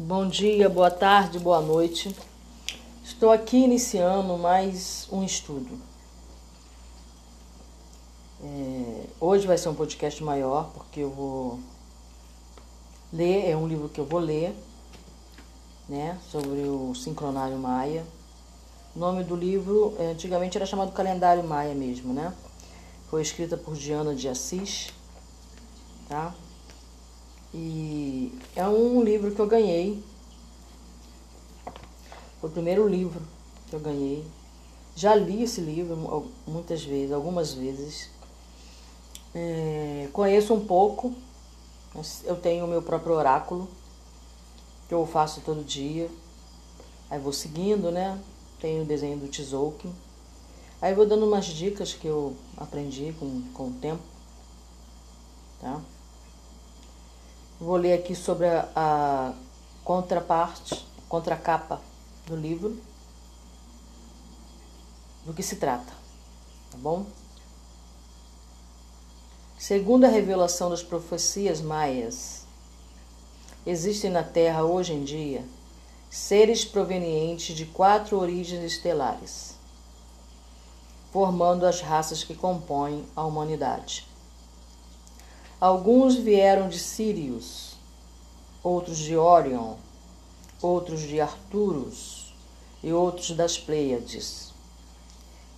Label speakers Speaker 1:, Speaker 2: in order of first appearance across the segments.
Speaker 1: Bom dia, boa tarde, boa noite. Estou aqui iniciando mais um estudo. É, hoje vai ser um podcast maior, porque eu vou ler, é um livro que eu vou ler, né, sobre o sincronário maia. O nome do livro, é, antigamente era chamado Calendário Maia mesmo, né? Foi escrita por Diana de Assis, tá? E é um livro que eu ganhei. Foi o primeiro livro que eu ganhei. Já li esse livro muitas vezes, algumas vezes. É, conheço um pouco. Eu tenho o meu próprio oráculo, que eu faço todo dia. Aí vou seguindo, né? Tenho o desenho do Tzolk'in. Aí vou dando umas dicas que eu aprendi com, com o tempo. Tá? Vou ler aqui sobre a, a contraparte, contracapa do livro, do que se trata, tá bom? Segundo a revelação das profecias maias, existem na Terra hoje em dia seres provenientes de quatro origens estelares, formando as raças que compõem a humanidade. Alguns vieram de Sírios, outros de Orion, outros de Arturus e outros das Pleiades.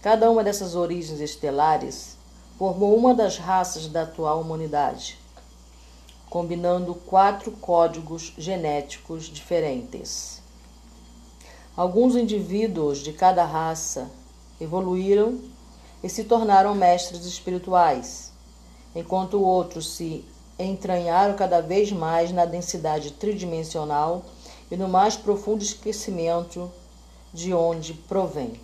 Speaker 1: Cada uma dessas origens estelares formou uma das raças da atual humanidade, combinando quatro códigos genéticos diferentes. Alguns indivíduos de cada raça evoluíram e se tornaram mestres espirituais enquanto outros se entranharam cada vez mais na densidade tridimensional e no mais profundo esquecimento de onde provém.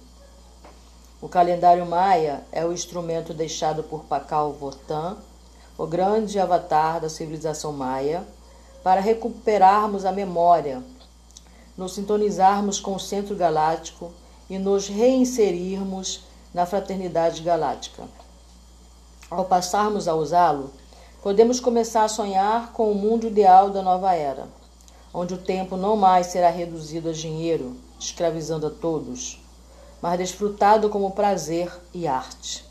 Speaker 1: O calendário maia é o instrumento deixado por Pakal Votan, o grande avatar da civilização maia, para recuperarmos a memória, nos sintonizarmos com o centro galáctico e nos reinserirmos na fraternidade galáctica. Ao passarmos a usá-lo, podemos começar a sonhar com o mundo ideal da nova era, onde o tempo não mais será reduzido a dinheiro, escravizando a todos, mas desfrutado como prazer e arte.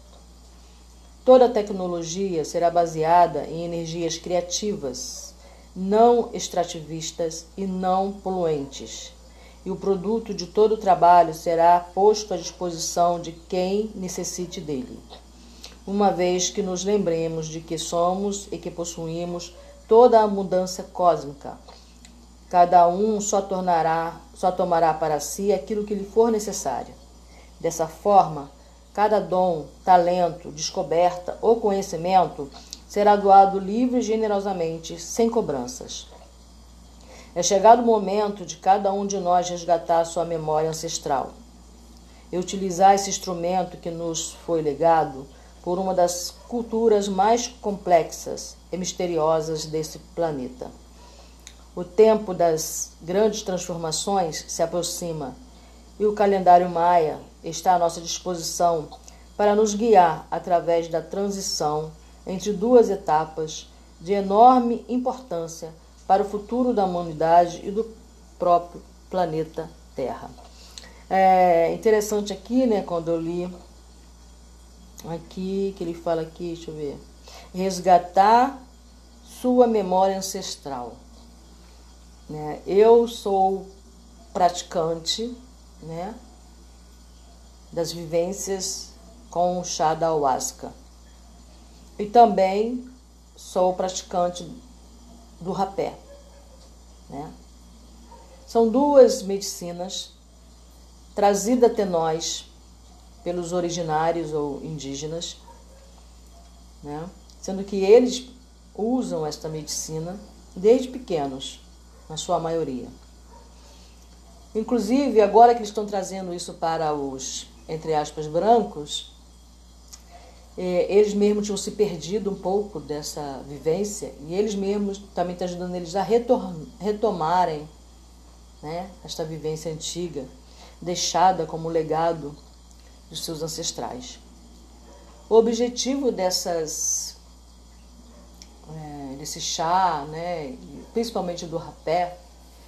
Speaker 1: Toda a tecnologia será baseada em energias criativas, não extrativistas e não poluentes, e o produto de todo o trabalho será posto à disposição de quem necessite dele uma vez que nos lembremos de que somos e que possuímos toda a mudança cósmica. Cada um só tornará, só tomará para si aquilo que lhe for necessário. Dessa forma, cada dom, talento, descoberta ou conhecimento será doado livre e generosamente, sem cobranças. É chegado o momento de cada um de nós resgatar sua memória ancestral e utilizar esse instrumento que nos foi legado por uma das culturas mais complexas e misteriosas desse planeta. O tempo das grandes transformações se aproxima e o calendário maia está à nossa disposição para nos guiar através da transição entre duas etapas de enorme importância para o futuro da humanidade e do próprio planeta Terra. É interessante aqui, né, quando eu li aqui, que ele fala aqui, deixa eu ver. Resgatar sua memória ancestral. Né? Eu sou praticante né, das vivências com o chá da ayahuasca. E também sou praticante do rapé. Né? São duas medicinas trazidas até nós pelos originários ou indígenas, né? sendo que eles usam esta medicina desde pequenos, na sua maioria. Inclusive, agora que eles estão trazendo isso para os, entre aspas, brancos, é, eles mesmos tinham se perdido um pouco dessa vivência e eles mesmos também estão ajudando eles a retomarem né, esta vivência antiga, deixada como legado dos seus ancestrais. O objetivo dessas, é, desse chá, né, principalmente do rapé,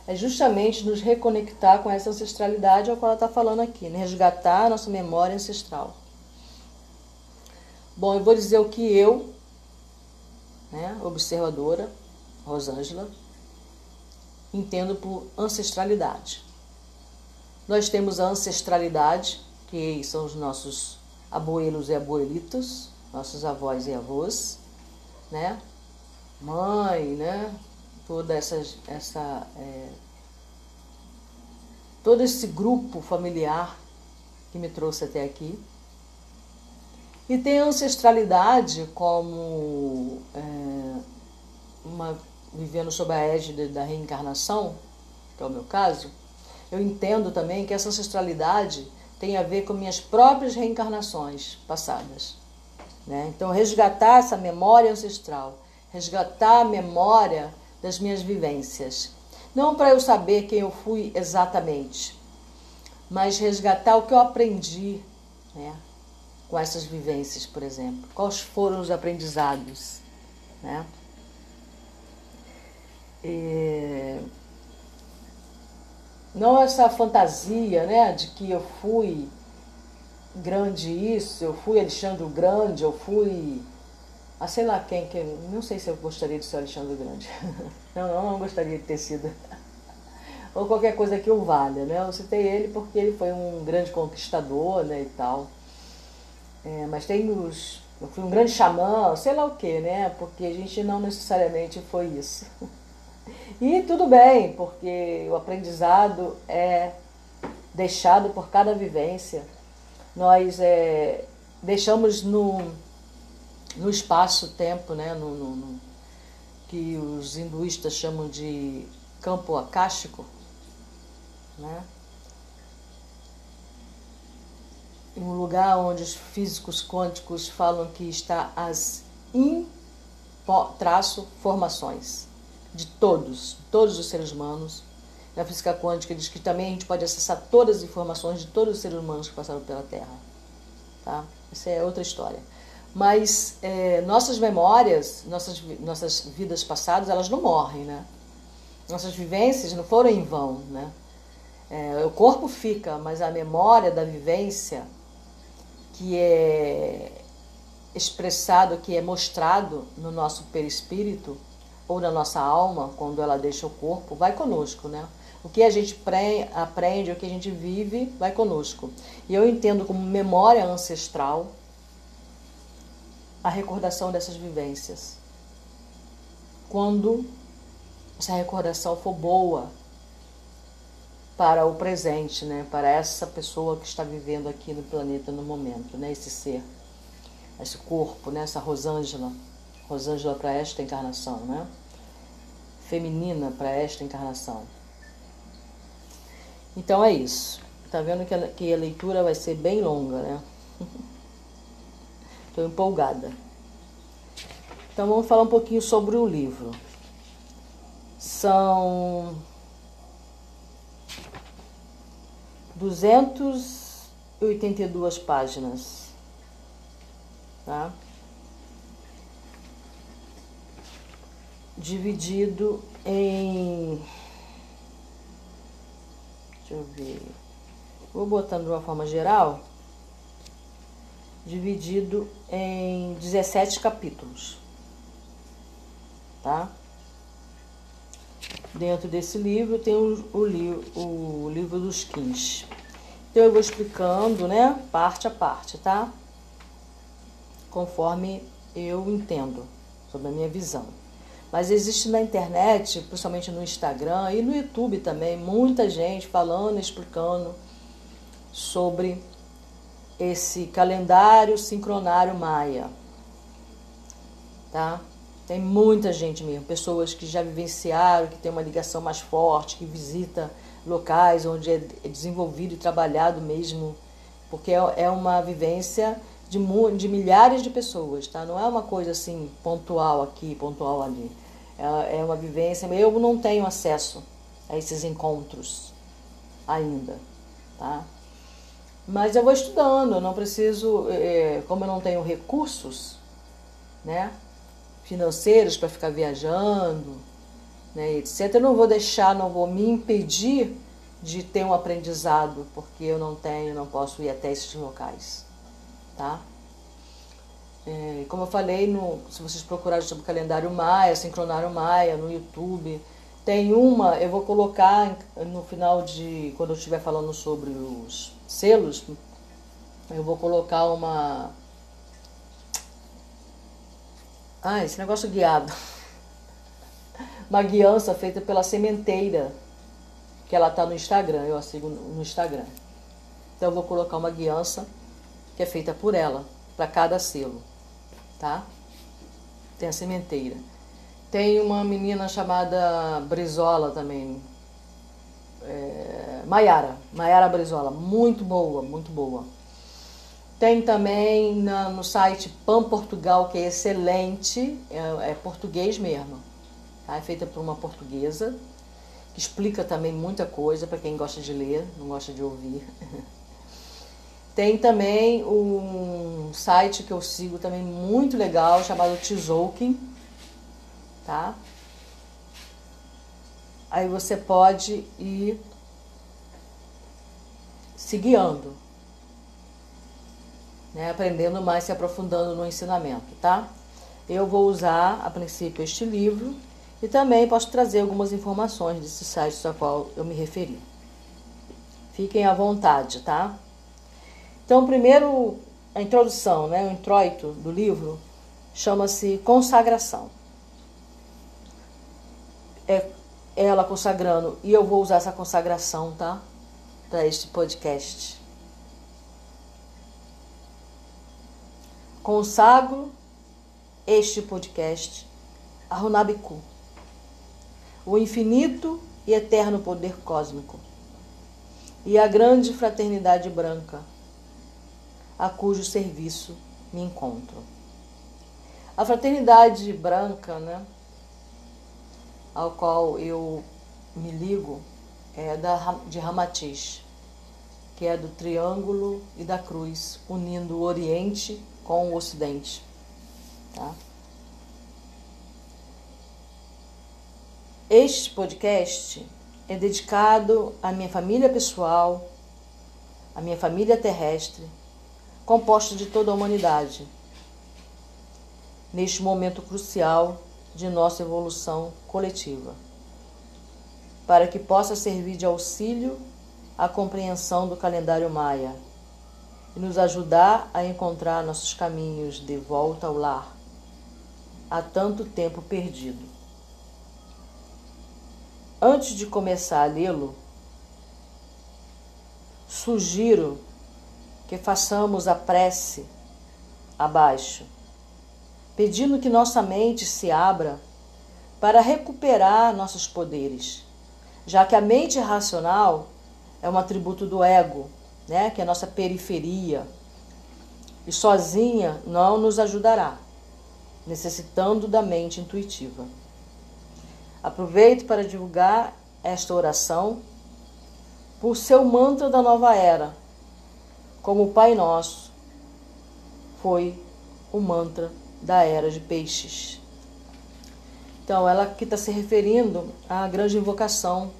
Speaker 1: é justamente nos reconectar com essa ancestralidade ao qual ela está falando aqui, né? resgatar a nossa memória ancestral. Bom, eu vou dizer o que eu, né, observadora, Rosângela, entendo por ancestralidade. Nós temos a ancestralidade, que são os nossos abuelos e abuelitos, nossos avós e avós, né? Mãe, né? Toda essa, essa é, todo esse grupo familiar que me trouxe até aqui. E tem ancestralidade como é, uma vivendo sob a égide da reencarnação, que é o meu caso, eu entendo também que essa ancestralidade tem a ver com minhas próprias reencarnações passadas. Né? Então, resgatar essa memória ancestral, resgatar a memória das minhas vivências. Não para eu saber quem eu fui exatamente, mas resgatar o que eu aprendi né? com essas vivências, por exemplo. Quais foram os aprendizados? Né? É, não essa fantasia né, de que eu fui grande isso, eu fui Alexandre o Grande, eu fui. Ah, sei lá quem, que, não sei se eu gostaria de ser Alexandre o Grande. não, não, não gostaria de ter sido. Ou qualquer coisa que o valha, né? Eu citei ele porque ele foi um grande conquistador, né, e tal. É, mas tem os. Eu fui um grande xamã, sei lá o que, né? Porque a gente não necessariamente foi isso. E tudo bem, porque o aprendizado é deixado por cada vivência. Nós é, deixamos no, no espaço-tempo, né, no, no, no, que os hinduístas chamam de campo acástico, né? um lugar onde os físicos quânticos falam que está as in traço formações de todos, todos os seres humanos. Na física quântica diz que também a gente pode acessar todas as informações de todos os seres humanos que passaram pela Terra. Tá? Essa é outra história. Mas é, nossas memórias, nossas, nossas vidas passadas, elas não morrem, né? Nossas vivências não foram em vão, né? É, o corpo fica, mas a memória da vivência que é expressado, que é mostrado no nosso perispírito, ou na nossa alma, quando ela deixa o corpo, vai conosco, né? O que a gente aprende, o que a gente vive, vai conosco. E eu entendo como memória ancestral a recordação dessas vivências. Quando essa recordação for boa para o presente, né? Para essa pessoa que está vivendo aqui no planeta no momento, né? Esse ser, esse corpo, né? Essa Rosângela. Rosângela para esta encarnação, né? Feminina para esta encarnação. Então é isso. Tá vendo que a, que a leitura vai ser bem longa, né? Estou empolgada. Então vamos falar um pouquinho sobre o livro. São 282 páginas. Tá? Dividido em. Deixa eu ver. Vou botando de uma forma geral. Dividido em 17 capítulos. Tá? Dentro desse livro tem o, o, o livro dos Kins. Então eu vou explicando, né, parte a parte, tá? Conforme eu entendo, sobre a minha visão. Mas existe na internet, principalmente no Instagram e no YouTube também, muita gente falando, explicando sobre esse calendário sincronário maia. Tá? Tem muita gente mesmo, pessoas que já vivenciaram, que tem uma ligação mais forte, que visita locais onde é desenvolvido e trabalhado mesmo, porque é, é uma vivência de, de milhares de pessoas, tá? Não é uma coisa assim pontual aqui, pontual ali. É, é uma vivência. Eu não tenho acesso a esses encontros ainda, tá? Mas eu vou estudando, eu não preciso, é, como eu não tenho recursos, né, financeiros para ficar viajando, né, etc. Eu não vou deixar, não vou me impedir de ter um aprendizado, porque eu não tenho, não posso ir até esses locais, tá? É, como eu falei, no, se vocês procurarem sobre calendário Maia, sincronário Maia no YouTube, tem uma, eu vou colocar no final de, quando eu estiver falando sobre os selos, eu vou colocar uma. Ah, esse negócio guiado. Uma guiança feita pela sementeira, que ela tá no Instagram, eu a sigo no Instagram. Então eu vou colocar uma guiança que é feita por ela, para cada selo, tá? Tem a sementeira. Tem uma menina chamada Brizola também. É, Maiara, Maiara Brizola, muito boa, muito boa. Tem também na, no site Pan Portugal, que é excelente, é, é português mesmo. Tá? É feita por uma portuguesa, que explica também muita coisa para quem gosta de ler, não gosta de ouvir. Tem também um site que eu sigo também muito legal, chamado Tzolk'in, tá? Aí você pode ir se guiando, né? aprendendo mais, se aprofundando no ensinamento, tá? Eu vou usar, a princípio, este livro e também posso trazer algumas informações desse site ao qual eu me referi. Fiquem à vontade, tá? Então, primeiro, a introdução, né? o introito do livro chama-se Consagração é ela consagrando, e eu vou usar essa consagração, tá? Para este podcast. Consagro este podcast a Runabiku, o infinito e eterno poder cósmico, e a grande fraternidade branca, a cujo serviço me encontro. A fraternidade branca, né? ao qual eu me ligo é da, de Ramatiz, que é do triângulo e da cruz, unindo o Oriente com o Ocidente. Tá? Este podcast é dedicado à minha família pessoal, à minha família terrestre, composta de toda a humanidade. Neste momento crucial de nossa evolução coletiva, para que possa servir de auxílio à compreensão do calendário maia e nos ajudar a encontrar nossos caminhos de volta ao lar, há tanto tempo perdido. Antes de começar a lê-lo, sugiro que façamos a prece abaixo pedindo que nossa mente se abra para recuperar nossos poderes, já que a mente racional é um atributo do ego, né, que é a nossa periferia, e sozinha não nos ajudará, necessitando da mente intuitiva. Aproveito para divulgar esta oração por seu mantra da nova era, como o Pai Nosso foi o mantra da era de peixes. Então, ela aqui está se referindo à grande invocação,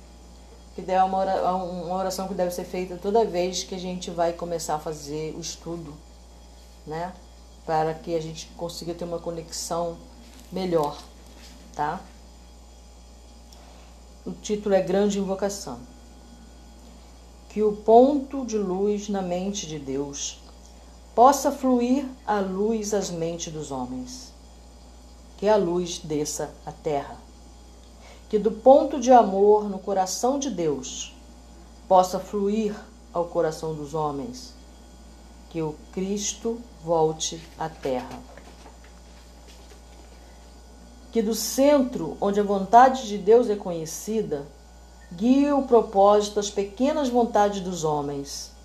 Speaker 1: que é uma oração que deve ser feita toda vez que a gente vai começar a fazer o estudo, né? Para que a gente consiga ter uma conexão melhor, tá? O título é Grande Invocação. Que o ponto de luz na mente de Deus possa fluir a luz às mentes dos homens. Que a luz desça à terra. Que do ponto de amor no coração de Deus possa fluir ao coração dos homens. Que o Cristo volte à terra. Que do centro onde a vontade de Deus é conhecida, guie o propósito das pequenas vontades dos homens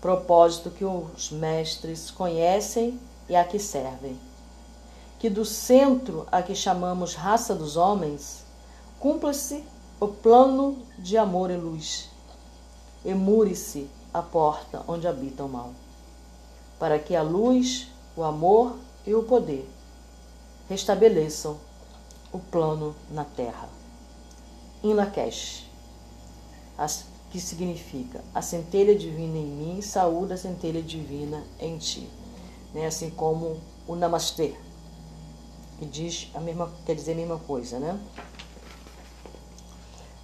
Speaker 1: propósito que os mestres conhecem e a que servem. Que do centro a que chamamos raça dos homens, cumpra-se o plano de amor e luz. Emure-se a porta onde habita o mal, para que a luz, o amor e o poder restabeleçam o plano na terra. Em Lakesh, que significa a centelha divina em mim, saúde a centelha divina em ti. Né? Assim como o Namastê, que diz a mesma, quer dizer a mesma coisa, né?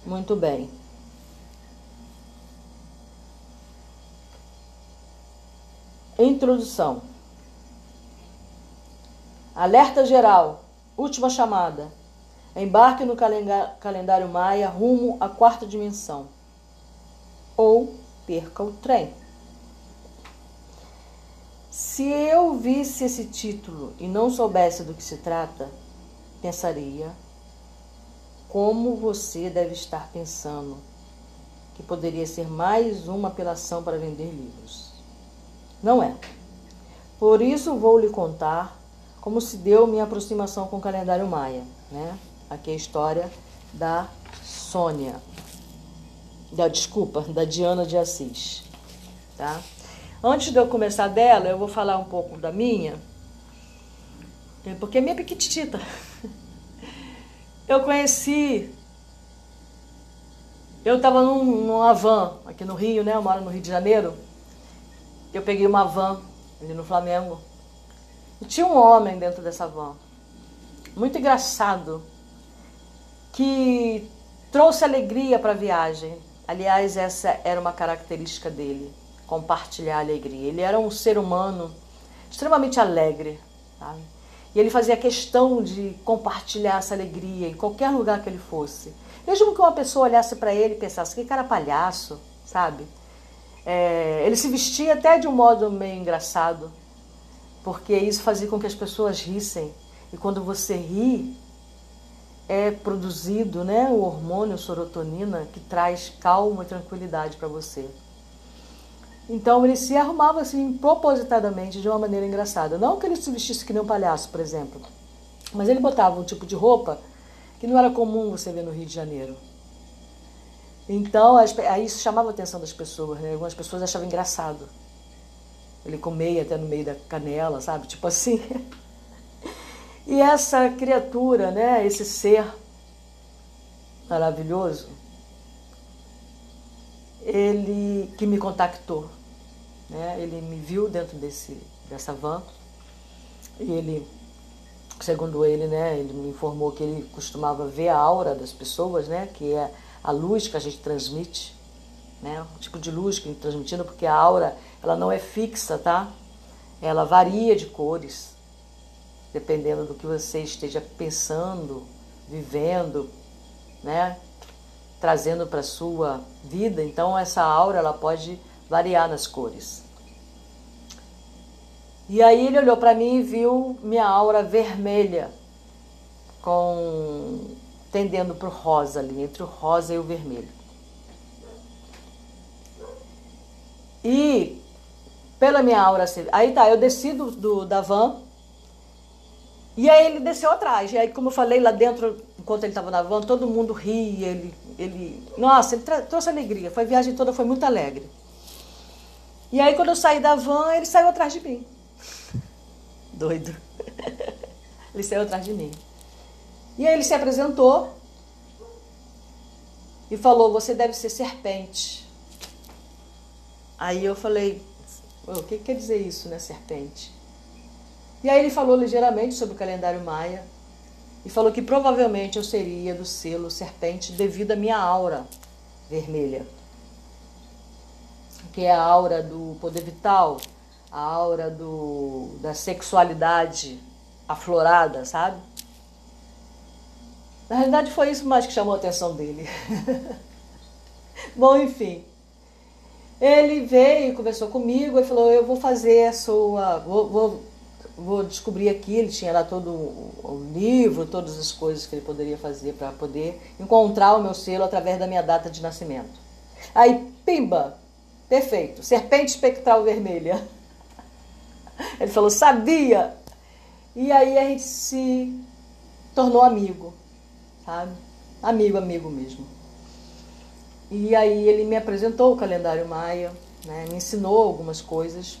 Speaker 1: Muito bem. Introdução. Alerta geral. Última chamada. Embarque no calendário Maia rumo à quarta dimensão. Ou perca o trem. Se eu visse esse título e não soubesse do que se trata, pensaria como você deve estar pensando que poderia ser mais uma apelação para vender livros. Não é. Por isso vou lhe contar como se deu minha aproximação com o calendário maia. Né? Aqui é a história da Sônia. Da, desculpa, da Diana de Assis. Tá? Antes de eu começar dela, eu vou falar um pouco da minha, porque é minha piquitita. Eu conheci. Eu estava num, numa van aqui no Rio, né? Eu moro no Rio de Janeiro. Eu peguei uma van ali no Flamengo. E tinha um homem dentro dessa van. Muito engraçado. Que trouxe alegria para a viagem. Aliás, essa era uma característica dele compartilhar a alegria. Ele era um ser humano extremamente alegre, sabe? E ele fazia questão de compartilhar essa alegria em qualquer lugar que ele fosse. Mesmo que uma pessoa olhasse para ele e pensasse, que cara palhaço, sabe? É, ele se vestia até de um modo meio engraçado, porque isso fazia com que as pessoas rissem. E quando você ri, é produzido né, o hormônio serotonina que traz calma e tranquilidade para você. Então ele se arrumava assim propositadamente de uma maneira engraçada. Não que ele se vestisse que nem um palhaço, por exemplo, mas ele botava um tipo de roupa que não era comum você ver no Rio de Janeiro. Então aí isso chamava a atenção das pessoas, né? Algumas pessoas achavam engraçado. Ele com meia até no meio da canela, sabe? Tipo assim. E essa criatura, né? Esse ser maravilhoso, ele que me contactou né? Ele me viu dentro desse, dessa van e ele, segundo ele, né, ele me informou que ele costumava ver a aura das pessoas, né, que é a luz que a gente transmite, né, o tipo de luz que a gente transmitindo, porque a aura ela não é fixa, tá? Ela varia de cores, dependendo do que você esteja pensando, vivendo, né? Trazendo para sua vida. Então essa aura ela pode variar nas cores. E aí ele olhou para mim e viu minha aura vermelha, com tendendo para o rosa ali, entre o rosa e o vermelho. E pela minha aura, aí tá, eu desci do, do, da van e aí ele desceu atrás. E aí, como eu falei lá dentro, enquanto ele estava na van, todo mundo ria, ele, ele, nossa, ele trouxe alegria. Foi a viagem toda foi muito alegre. E aí quando eu saí da van, ele saiu atrás de mim. Doido. ele saiu atrás de mim. E aí ele se apresentou e falou: Você deve ser serpente. Aí eu falei: O que quer dizer isso, né, serpente? E aí ele falou ligeiramente sobre o calendário maia e falou que provavelmente eu seria do selo serpente devido à minha aura vermelha que é a aura do poder vital, a aura do, da sexualidade aflorada, sabe? Na realidade foi isso mais que chamou a atenção dele. Bom, enfim. Ele veio conversou comigo e falou, eu vou fazer a sua. Vou, vou, vou descobrir aqui, ele tinha lá todo o livro, todas as coisas que ele poderia fazer para poder encontrar o meu selo através da minha data de nascimento. Aí, pimba, Perfeito. Serpente espectral vermelha. Ele falou, sabia! E aí a gente se tornou amigo, sabe? Amigo, amigo mesmo. E aí ele me apresentou o calendário maia, né? me ensinou algumas coisas,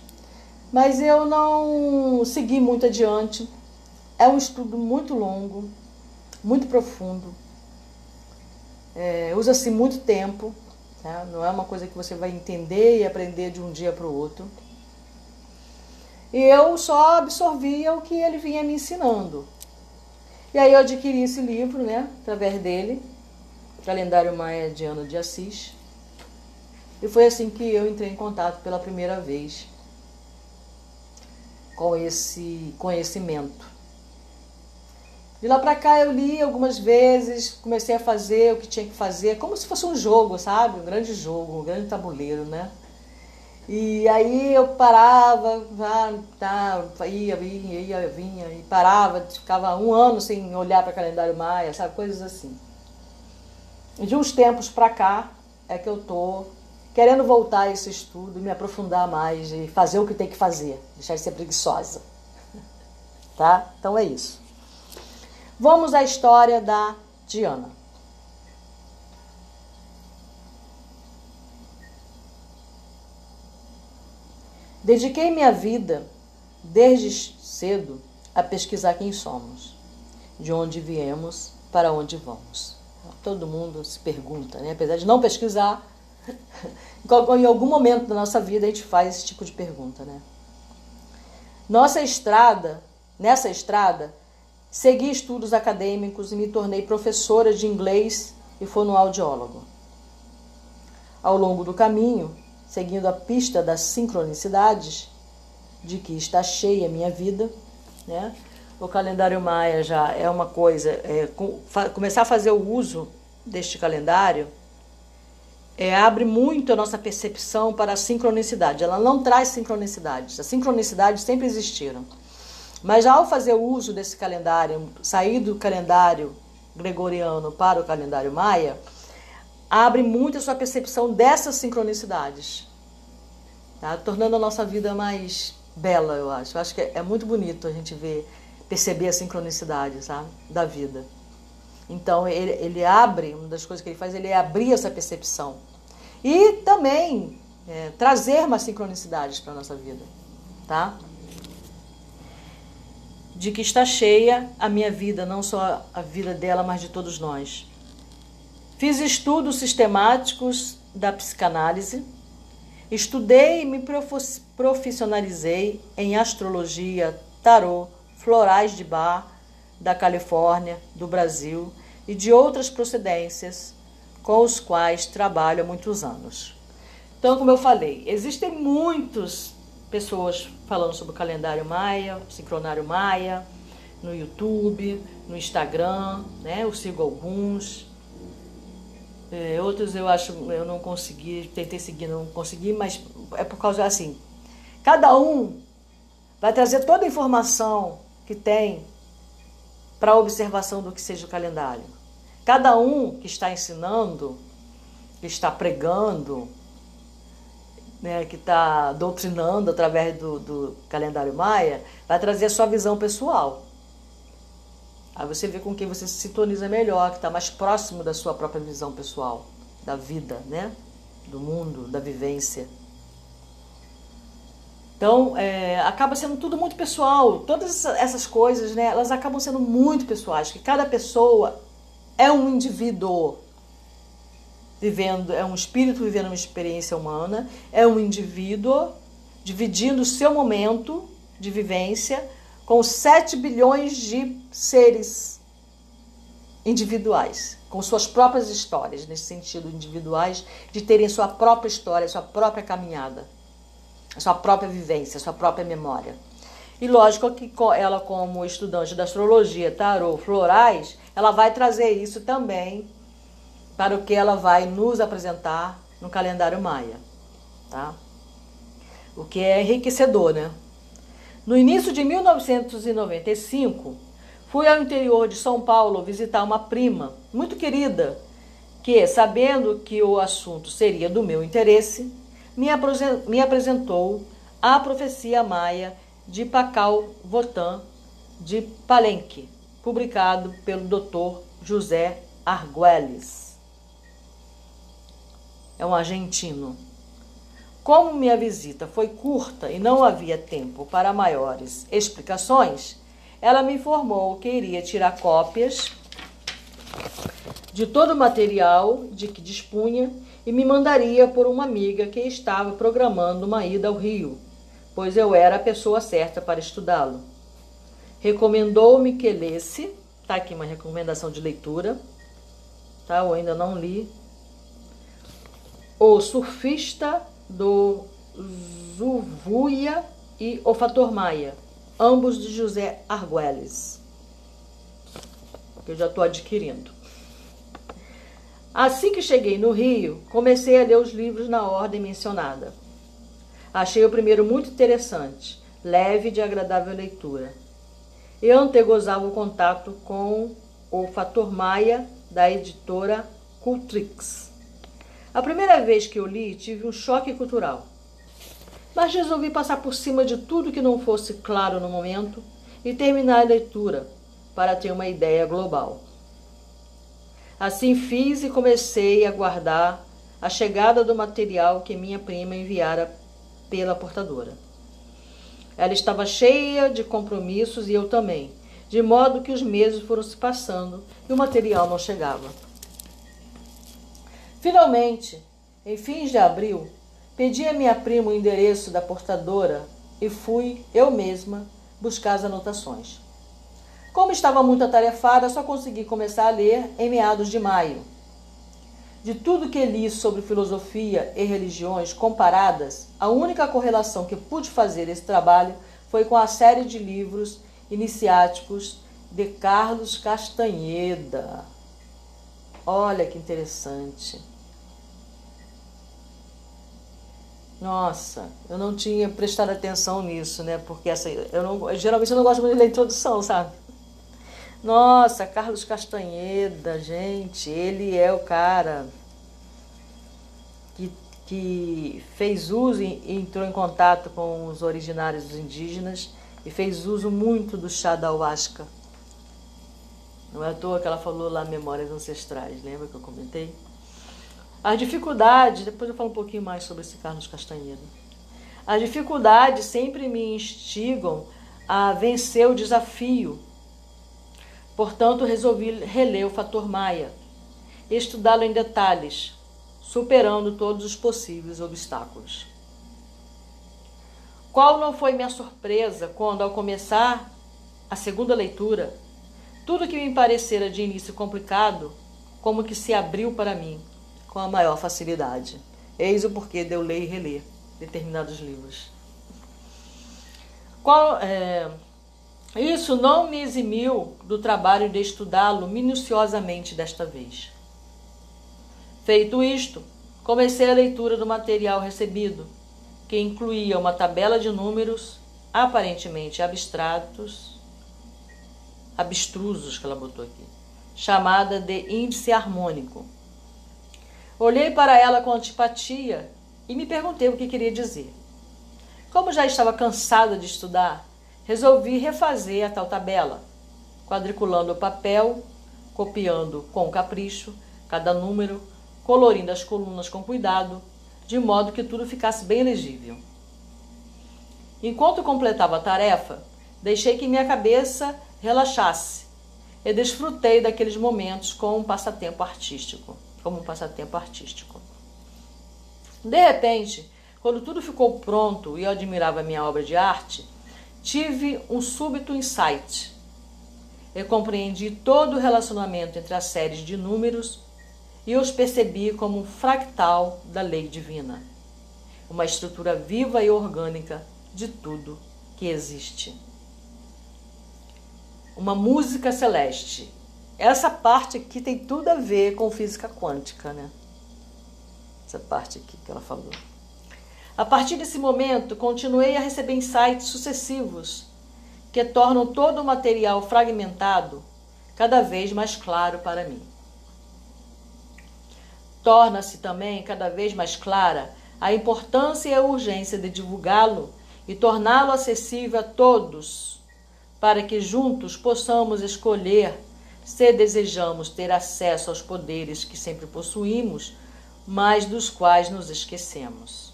Speaker 1: mas eu não segui muito adiante. É um estudo muito longo, muito profundo. É, Usa-se muito tempo, tá? não é uma coisa que você vai entender e aprender de um dia para o outro. E eu só absorvia o que ele vinha me ensinando. E aí eu adquiri esse livro, né, através dele, Calendário Maia de Ana de Assis. E foi assim que eu entrei em contato pela primeira vez com esse conhecimento. De lá para cá eu li algumas vezes, comecei a fazer o que tinha que fazer, como se fosse um jogo, sabe? Um grande jogo, um grande tabuleiro, né? E aí eu parava, ah, tá, ia, vinha, ia, vinha, e parava, ficava um ano sem olhar para calendário maia, sabe? Coisas assim. De uns tempos para cá é que eu tô querendo voltar a esse estudo, me aprofundar mais e fazer o que tem que fazer, deixar de ser preguiçosa. Tá? Então é isso. Vamos à história da Diana. Dediquei minha vida, desde cedo, a pesquisar quem somos, de onde viemos, para onde vamos. Todo mundo se pergunta, né? apesar de não pesquisar, em algum momento da nossa vida a gente faz esse tipo de pergunta. Né? Nossa estrada, nessa estrada, Segui estudos acadêmicos e me tornei professora de inglês e fonoaudiólogo. Ao longo do caminho, seguindo a pista das sincronicidades, de que está cheia a minha vida, né? O calendário maia já é uma coisa, é, começar a fazer o uso deste calendário é, abre muito a nossa percepção para a sincronicidade. Ela não traz sincronicidades. As sincronicidades sempre existiram. Mas ao fazer uso desse calendário, sair do calendário gregoriano para o calendário maia, abre muito a sua percepção dessas sincronicidades, tá? tornando a nossa vida mais bela, eu acho. Eu acho que é muito bonito a gente ver, perceber a sincronicidade da vida. Então, ele, ele abre, uma das coisas que ele faz, ele é abrir essa percepção. E também é, trazer mais sincronicidades para a nossa vida, tá? de que está cheia a minha vida, não só a vida dela, mas de todos nós. Fiz estudos sistemáticos da psicanálise, estudei e me profissionalizei em astrologia, tarô, florais de bar da Califórnia, do Brasil e de outras procedências com os quais trabalho há muitos anos. Então, como eu falei, existem muitos pessoas falando sobre o calendário maia, o sincronário maia, no YouTube, no Instagram, né? Eu sigo alguns. É, outros eu acho eu não consegui, tentei seguir, não consegui, mas é por causa assim. Cada um vai trazer toda a informação que tem para observação do que seja o calendário. Cada um que está ensinando, que está pregando, né, que está doutrinando através do, do calendário maia, vai trazer a sua visão pessoal. Aí você vê com quem você se sintoniza melhor, que está mais próximo da sua própria visão pessoal, da vida, né? do mundo, da vivência. Então, é, acaba sendo tudo muito pessoal. Todas essas coisas, né, elas acabam sendo muito pessoais, que cada pessoa é um indivíduo vivendo, é um espírito vivendo uma experiência humana, é um indivíduo dividindo o seu momento de vivência com 7 bilhões de seres individuais, com suas próprias histórias, nesse sentido, individuais, de terem sua própria história, sua própria caminhada, sua própria vivência, sua própria memória. E lógico que ela, como estudante da astrologia, tarô, florais, ela vai trazer isso também para o que ela vai nos apresentar no calendário maia, tá? O que é enriquecedor, né? No início de 1995, fui ao interior de São Paulo visitar uma prima muito querida, que, sabendo que o assunto seria do meu interesse, me apresentou a profecia maia de Pacal Votan de Palenque, publicado pelo Dr. José Arguelles é um argentino. Como minha visita foi curta e não havia tempo para maiores explicações, ela me informou que iria tirar cópias de todo o material de que dispunha e me mandaria por uma amiga que estava programando uma ida ao Rio, pois eu era a pessoa certa para estudá-lo. Recomendou-me que lesse, tá aqui uma recomendação de leitura, tá? Eu ainda não li. O Surfista do Zuvuia e O Fator Maia, ambos de José Arguelles, que eu já estou adquirindo. Assim que cheguei no Rio, comecei a ler os livros na ordem mencionada. Achei o primeiro muito interessante, leve e de agradável leitura. Eu antegozava o contato com o Fator Maia, da editora Cultrix. A primeira vez que eu li, tive um choque cultural. Mas resolvi passar por cima de tudo que não fosse claro no momento e terminar a leitura para ter uma ideia global. Assim fiz e comecei a guardar a chegada do material que minha prima enviara pela portadora. Ela estava cheia de compromissos e eu também, de modo que os meses foram se passando e o material não chegava. Finalmente, em fins de abril, pedi a minha prima o endereço da portadora e fui, eu mesma, buscar as anotações. Como estava muito atarefada, só consegui começar a ler em meados de maio. De tudo que li sobre filosofia e religiões comparadas, a única correlação que pude fazer esse trabalho foi com a série de livros iniciáticos de Carlos Castanheda. Olha que interessante. Nossa, eu não tinha prestado atenção nisso, né? Porque essa, eu não, geralmente eu não gosto muito de ler introdução, sabe? Nossa, Carlos Castanheda, gente, ele é o cara que, que fez uso e entrou em contato com os originários dos indígenas e fez uso muito do chá da ayahuasca. Não é à toa que ela falou lá Memórias Ancestrais, lembra que eu comentei? As dificuldades, depois eu falo um pouquinho mais sobre esse Carlos Castanheira. As dificuldades sempre me instigam a vencer o desafio Portanto, resolvi reler o fator Maia, estudá-lo em detalhes, superando todos os possíveis obstáculos. Qual não foi minha surpresa quando, ao começar a segunda leitura, tudo que me parecera de início complicado, como que se abriu para mim com a maior facilidade. Eis o porquê de eu ler e reler determinados livros. Qual, é, isso não me eximiu do trabalho de estudá-lo minuciosamente desta vez. Feito isto, comecei a leitura do material recebido, que incluía uma tabela de números aparentemente abstratos, abstrusos que ela botou aqui, chamada de índice harmônico. Olhei para ela com antipatia e me perguntei o que queria dizer. Como já estava cansada de estudar, resolvi refazer a tal tabela, quadriculando o papel, copiando com capricho cada número, colorindo as colunas com cuidado, de modo que tudo ficasse bem legível. Enquanto completava a tarefa, deixei que minha cabeça relaxasse e desfrutei daqueles momentos com um passatempo artístico, como um passatempo artístico. De repente, quando tudo ficou pronto e eu admirava minha obra de arte, tive um súbito insight. Eu compreendi todo o relacionamento entre as séries de números e os percebi como um fractal da lei divina, uma estrutura viva e orgânica de tudo que existe. Uma música celeste. Essa parte aqui tem tudo a ver com física quântica, né? Essa parte aqui que ela falou. A partir desse momento, continuei a receber insights sucessivos que tornam todo o material fragmentado cada vez mais claro para mim. Torna-se também cada vez mais clara a importância e a urgência de divulgá-lo e torná-lo acessível a todos, para que juntos possamos escolher se desejamos ter acesso aos poderes que sempre possuímos, mas dos quais nos esquecemos.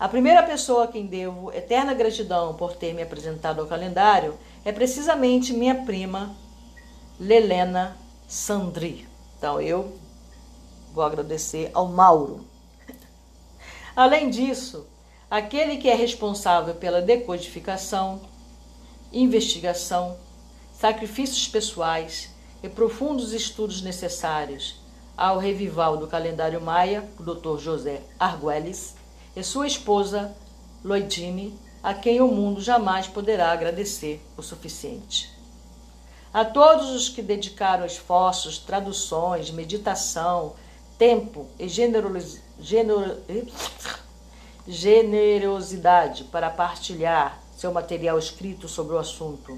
Speaker 1: A primeira pessoa a quem devo eterna gratidão por ter me apresentado ao calendário é precisamente minha prima Lelena Sandri. Então eu vou agradecer ao Mauro. Além disso, aquele que é responsável pela decodificação, investigação, sacrifícios pessoais e profundos estudos necessários ao revival do calendário maia, o Dr. José Arguelles, e sua esposa Loidine, a quem o mundo jamais poderá agradecer o suficiente. A todos os que dedicaram esforços, traduções, meditação, tempo e generosidade para partilhar seu material escrito sobre o assunto,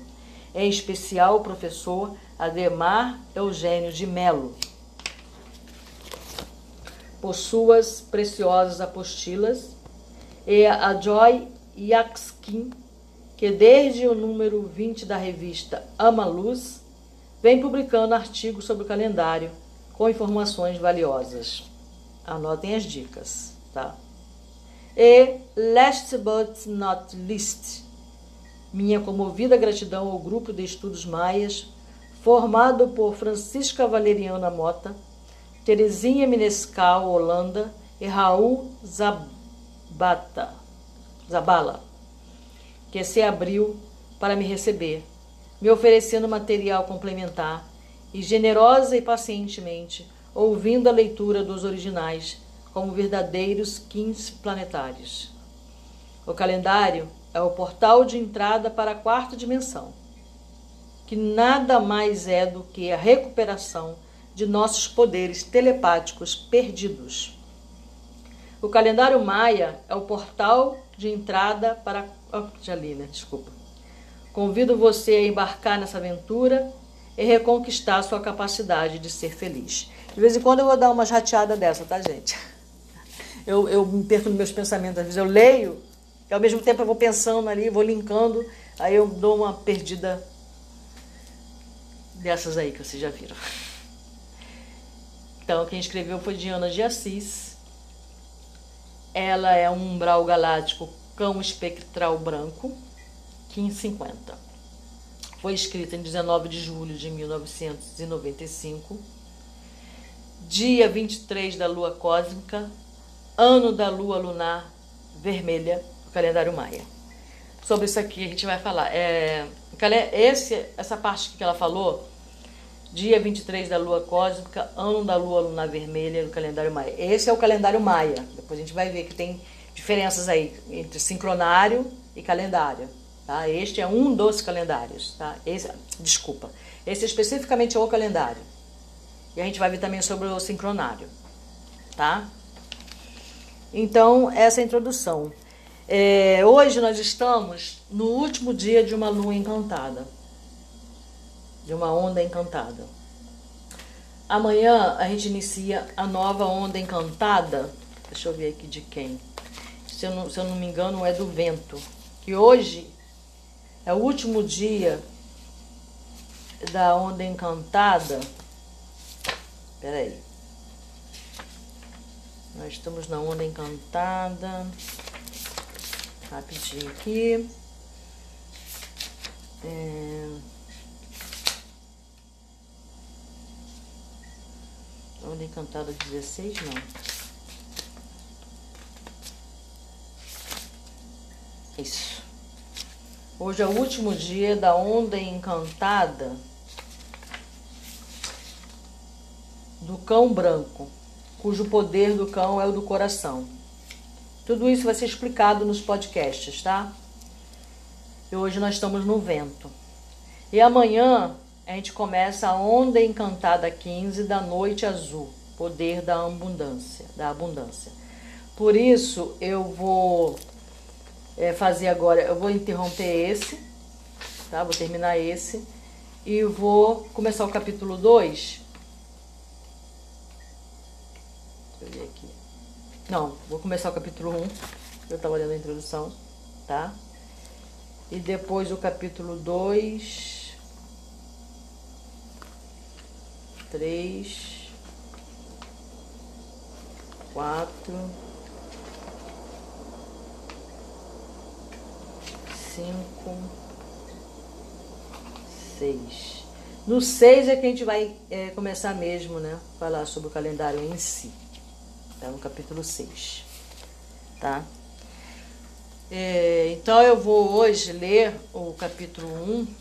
Speaker 1: em especial o professor Ademar Eugênio de Melo, por suas preciosas apostilas, e a Joy Yaxkin, que desde o número 20 da revista Ama Luz, vem publicando artigos sobre o calendário com informações valiosas. Anotem as dicas, tá? E last but not least, minha comovida gratidão ao grupo de estudos maias, formado por Francisca Valeriana Mota, Terezinha Minescal, Holanda, e Raul Zabata, Zabala, que se abriu para me receber, me oferecendo material complementar e generosa e pacientemente ouvindo a leitura dos originais como verdadeiros kings planetários. O calendário é o portal de entrada para a quarta dimensão, que nada mais é do que a recuperação de nossos poderes telepáticos perdidos. O calendário maia é o portal de entrada para. Oh? Desculpa. Convido você a embarcar nessa aventura e reconquistar sua capacidade de ser feliz. De vez em quando eu vou dar uma jateada dessa, tá, gente? Eu, eu me perco nos meus pensamentos. Às vezes eu leio e ao mesmo tempo eu vou pensando ali, vou linkando, aí eu dou uma perdida dessas aí que vocês já viram. Então, quem escreveu foi Diana de Assis. Ela é um umbral galáctico cão espectral branco, 1550. Foi escrita em 19 de julho de 1995 dia 23 da lua cósmica, ano da lua lunar vermelha do calendário maia. Sobre isso aqui a gente vai falar. É, esse, essa parte que ela falou, dia 23 da lua cósmica, ano da lua lunar vermelha do calendário maia. Esse é o calendário maia. Depois a gente vai ver que tem diferenças aí entre sincronário e calendário. Tá? Este é um dos calendários. Tá? Esse, desculpa. Esse especificamente é o calendário. E a gente vai ver também sobre o sincronário, tá? Então, essa é a introdução. É, hoje nós estamos no último dia de uma lua encantada, de uma onda encantada. Amanhã a gente inicia a nova onda encantada. Deixa eu ver aqui de quem. Se eu não, se eu não me engano, é do vento. Que hoje é o último dia da onda encantada. Peraí. Nós estamos na onda encantada. Rapidinho aqui. É... Onda encantada 16, não. Isso. Hoje é o último dia da onda encantada do cão branco, cujo poder do cão é o do coração. Tudo isso vai ser explicado nos podcasts, tá? E hoje nós estamos no vento. E amanhã a gente começa a onda encantada 15 da noite azul, poder da abundância, da abundância. Por isso eu vou é, fazer agora, eu vou interromper esse, tá? Vou terminar esse e vou começar o capítulo 2 Deixa eu ver aqui. Não, vou começar o capítulo 1. Eu estava lendo a introdução, tá? E depois o capítulo 2, 3, 4, 5, 6. No 6 é que a gente vai é, começar mesmo, né? Falar sobre o calendário em si. Tá no capítulo 6. Tá? É, então eu vou hoje ler o capítulo 1.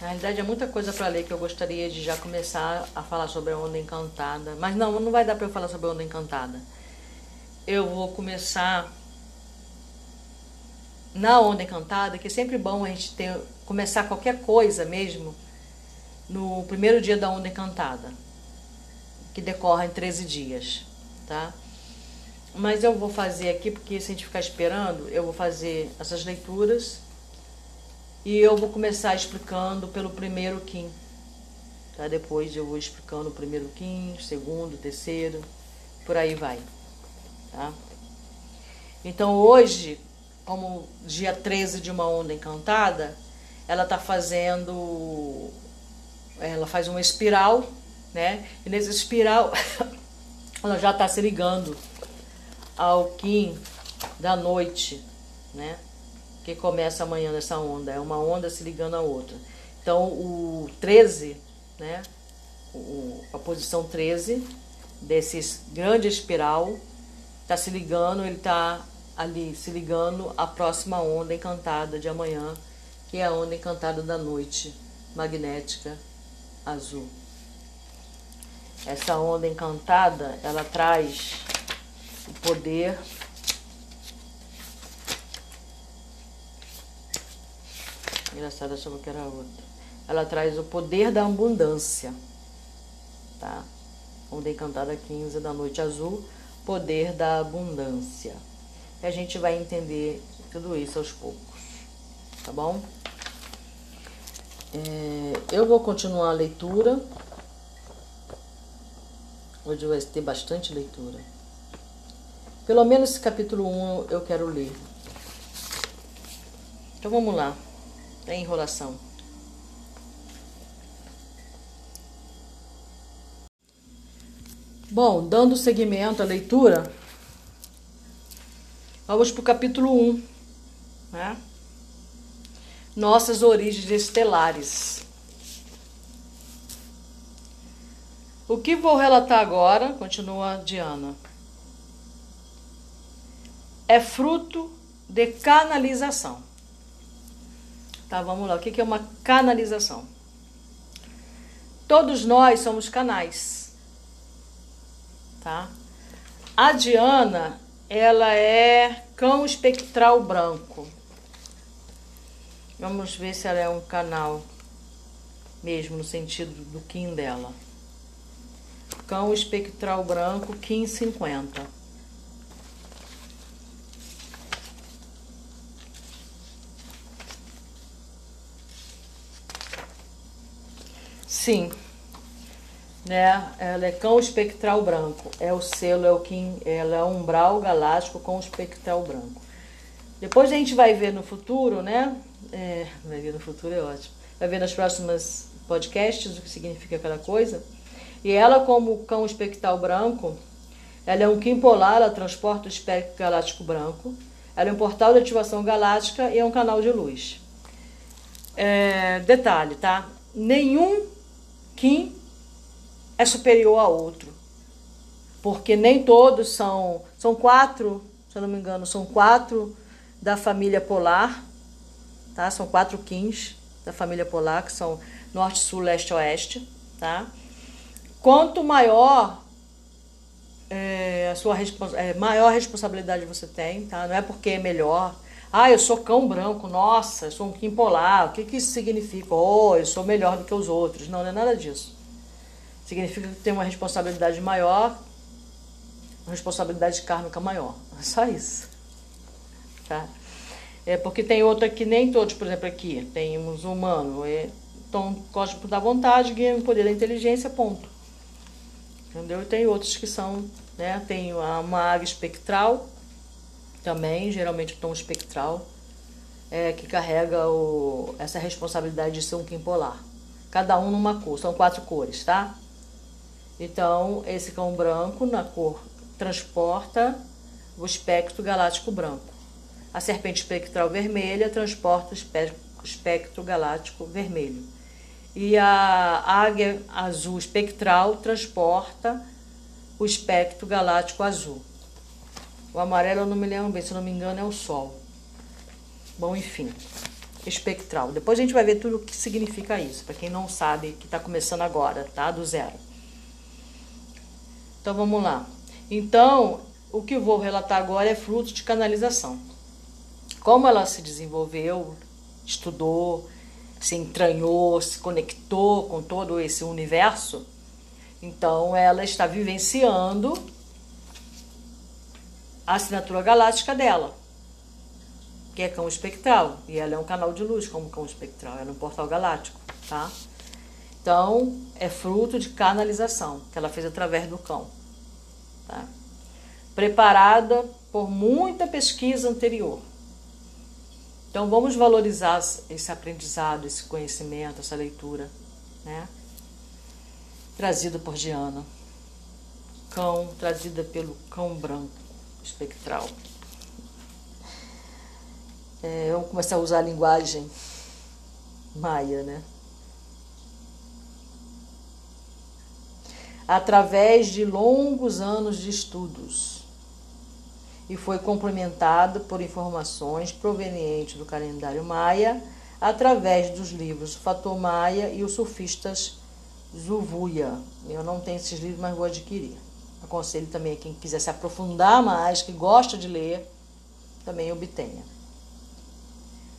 Speaker 1: Na realidade é muita coisa para ler que eu gostaria de já começar a falar sobre a onda encantada. Mas não, não vai dar para eu falar sobre a onda encantada. Eu vou começar na onda encantada, que é sempre bom a gente ter, começar qualquer coisa mesmo no primeiro dia da onda encantada, que decorre em 13 dias, tá? Mas eu vou fazer aqui, porque se a gente ficar esperando, eu vou fazer essas leituras e eu vou começar explicando pelo primeiro Kim. Tá? Depois eu vou explicando o primeiro Kim, segundo, terceiro, por aí vai. Tá? Então hoje como dia 13 de uma onda encantada, ela está fazendo. Ela faz uma espiral, né? E nesse espiral ela já está se ligando ao Kim da noite, né? Que começa amanhã nessa onda. É uma onda se ligando a outra. Então o 13, né? O, a posição 13 desse grande espiral está se ligando, ele está ali se ligando à próxima onda encantada de amanhã, que é a onda encantada da noite magnética azul. Essa onda encantada, ela traz o poder Engraçado, achava que era outra. Ela traz o poder da abundância, tá? Onda encantada 15 da noite azul, poder da abundância a gente vai entender tudo isso aos poucos, tá bom? É, eu vou continuar a leitura. Hoje vai ter bastante leitura. Pelo menos esse capítulo 1 eu quero ler. Então vamos lá. Tem enrolação. Bom, dando seguimento à leitura, Vamos para o capítulo 1. Né? Nossas origens estelares. O que vou relatar agora, continua Diana, é fruto de canalização. Tá, vamos lá. O que é uma canalização? Todos nós somos canais. Tá? A Diana, ela é cão espectral branco. Vamos ver se ela é um canal mesmo no sentido do Kim dela. Cão espectral branco, Kim 50. Sim né? Ela é cão espectral branco. É o selo, é o Kim, ela é umbral galáctico com espectral branco. Depois a gente vai ver no futuro, né? É, vai ver no futuro é ótimo. Vai ver nas próximas podcasts o que significa cada coisa. E ela, como cão espectral branco, ela é um Kim polar, ela transporta o espectro galáctico branco. Ela é um portal de ativação galáctica e é um canal de luz. É, detalhe, tá? Nenhum Kim é superior a outro. Porque nem todos são. São quatro, se eu não me engano, são quatro da família polar, tá? São quatro Kins da família polar, que são norte, sul, leste, oeste, tá? Quanto maior é, a sua é, maior responsabilidade você tem, tá? Não é porque é melhor. Ah, eu sou cão branco, nossa, eu sou um Kim polar. O que, que isso significa? Oh, eu sou melhor do que os outros. Não, não é nada disso significa que tem uma responsabilidade maior, uma responsabilidade kármica maior. É só isso. Tá? É porque tem outra que nem todos, por exemplo, aqui, tem um humano, é tom cósmico da vontade, ganha o poder da inteligência, ponto. Entendeu? E tem outros que são, né? Tem uma águia espectral, também, geralmente o tom espectral, é, que carrega o, essa responsabilidade de ser um Kim polar. Cada um numa cor, são quatro cores, tá? Então, esse cão branco, na cor, transporta o espectro galáctico branco. A serpente espectral vermelha transporta o espectro galáctico vermelho. E a águia azul espectral transporta o espectro galáctico azul. O amarelo eu não me lembro bem, se não me engano é o Sol. Bom, enfim, espectral. Depois a gente vai ver tudo o que significa isso, para quem não sabe, que está começando agora, tá? Do zero. Então vamos lá. Então, o que eu vou relatar agora é fruto de canalização. Como ela se desenvolveu, estudou, se entranhou, se conectou com todo esse universo, então ela está vivenciando a assinatura galáctica dela, que é cão espectral. E ela é um canal de luz como cão espectral, ela é um portal galáctico, tá? Então, é fruto de canalização que ela fez através do cão, tá? Preparada por muita pesquisa anterior. Então, vamos valorizar esse aprendizado, esse conhecimento, essa leitura, né? Trazido por Diana. Cão, trazida pelo cão branco espectral. É, vamos começar a usar a linguagem maia, né? Através de longos anos de estudos e foi complementado por informações provenientes do calendário maia através dos livros Fator Maia e os Surfistas Zuvuia. Eu não tenho esses livros, mas vou adquirir. Aconselho também a quem quiser se aprofundar mais, que gosta de ler, também obtenha.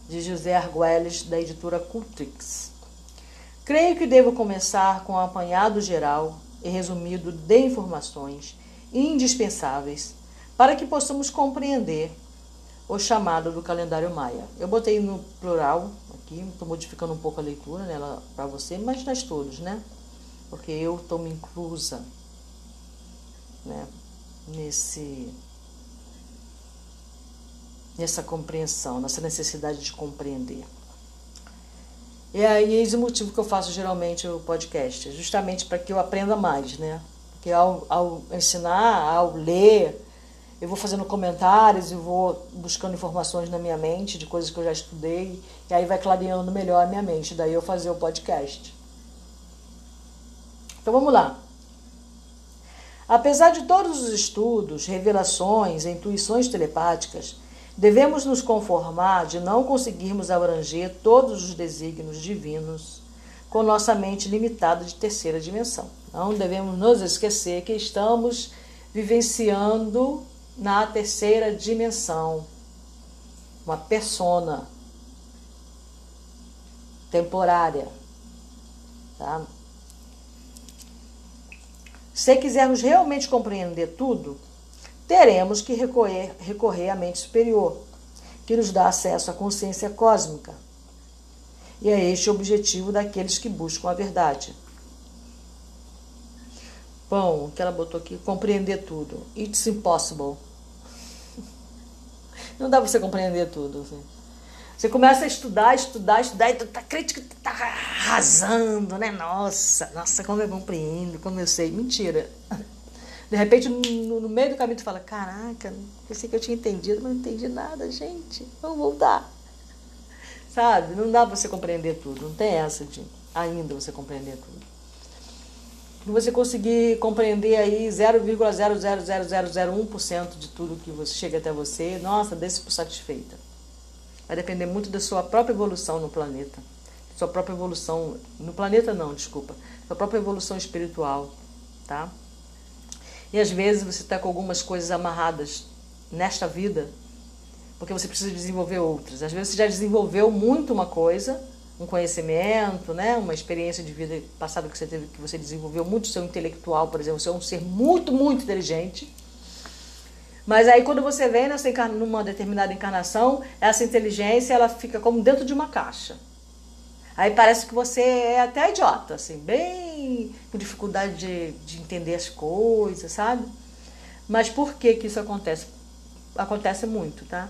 Speaker 1: De José Arguelles, da editora Cultrix. Creio que devo começar com um apanhado geral e resumido de informações indispensáveis para que possamos compreender o chamado do calendário maia. Eu botei no plural aqui, estou modificando um pouco a leitura nela para você, mas nós todos, né? Porque eu estou me inclusa né, nesse nessa compreensão, nessa necessidade de compreender. E aí, eis o motivo que eu faço geralmente o podcast, justamente para que eu aprenda mais, né? Porque ao, ao ensinar, ao ler, eu vou fazendo comentários e vou buscando informações na minha mente de coisas que eu já estudei, e aí vai clareando melhor a minha mente, daí eu fazer o podcast. Então vamos lá. Apesar de todos os estudos, revelações e intuições telepáticas, devemos nos conformar de não conseguirmos abranger todos os desígnios divinos com nossa mente limitada de terceira dimensão. Não devemos nos esquecer que estamos vivenciando na terceira dimensão uma persona temporária, tá? Se quisermos realmente compreender tudo, teremos que recorrer, recorrer à mente superior, que nos dá acesso à consciência cósmica. E é este o objetivo daqueles que buscam a verdade. Bom, o que ela botou aqui, compreender tudo. It's impossible. Não dá pra você compreender tudo. Assim. Você começa a estudar, estudar, estudar, e tá crítica tá arrasando, né? Nossa, nossa, como eu compreendo, como eu sei. Mentira. De repente, no, no meio do caminho, tu fala: Caraca, pensei que eu tinha entendido, mas não entendi nada, gente. Vamos voltar. Sabe? Não dá pra você compreender tudo. Não tem essa de ainda você compreender tudo. Você conseguir compreender aí 0,00001% de tudo que você chega até você, nossa, desse por satisfeita. Vai depender muito da sua própria evolução no planeta. Sua própria evolução. No planeta não, desculpa. Sua própria evolução espiritual. Tá? E às vezes você está com algumas coisas amarradas nesta vida, porque você precisa desenvolver outras. Às vezes você já desenvolveu muito uma coisa, um conhecimento, né, uma experiência de vida passada que você teve, que você desenvolveu muito seu intelectual, por exemplo, você é um ser muito, muito inteligente. Mas aí quando você vem nessa numa determinada encarnação, essa inteligência ela fica como dentro de uma caixa. Aí parece que você é até idiota, assim, bem com dificuldade de, de entender as coisas, sabe? Mas por que que isso acontece? Acontece muito, tá?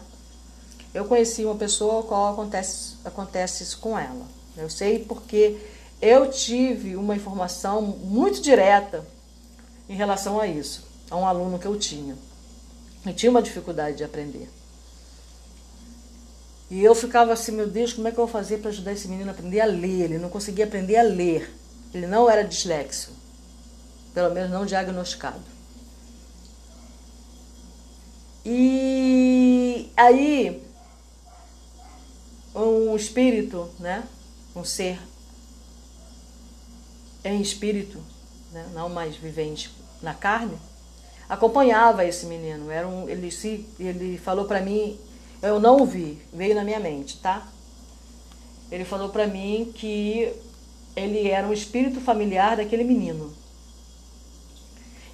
Speaker 1: Eu conheci uma pessoa qual acontece, acontece isso com ela. Eu sei porque eu tive uma informação muito direta em relação a isso, a um aluno que eu tinha. Eu tinha uma dificuldade de aprender. E eu ficava assim, meu Deus, como é que eu vou fazer para ajudar esse menino a aprender a ler? Ele não conseguia aprender a ler. Ele não era dislexo. Pelo menos não diagnosticado. E aí, um espírito, né? um ser em espírito, né? não mais vivente na carne, acompanhava esse menino. Era um, ele, se, ele falou para mim eu não vi, veio na minha mente, tá? Ele falou para mim que ele era um espírito familiar daquele menino.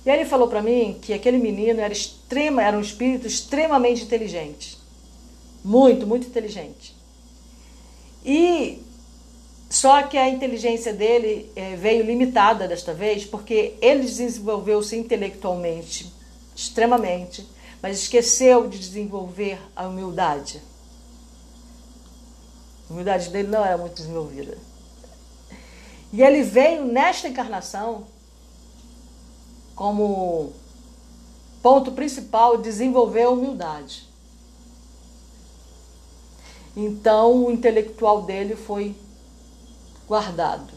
Speaker 1: E aí ele falou para mim que aquele menino era extrema, era um espírito extremamente inteligente. Muito, muito inteligente. E só que a inteligência dele é, veio limitada desta vez, porque ele desenvolveu-se intelectualmente extremamente, mas esqueceu de desenvolver a humildade. A humildade dele não era muito desenvolvida. E ele veio nesta encarnação como ponto principal desenvolver a humildade. Então o intelectual dele foi guardado.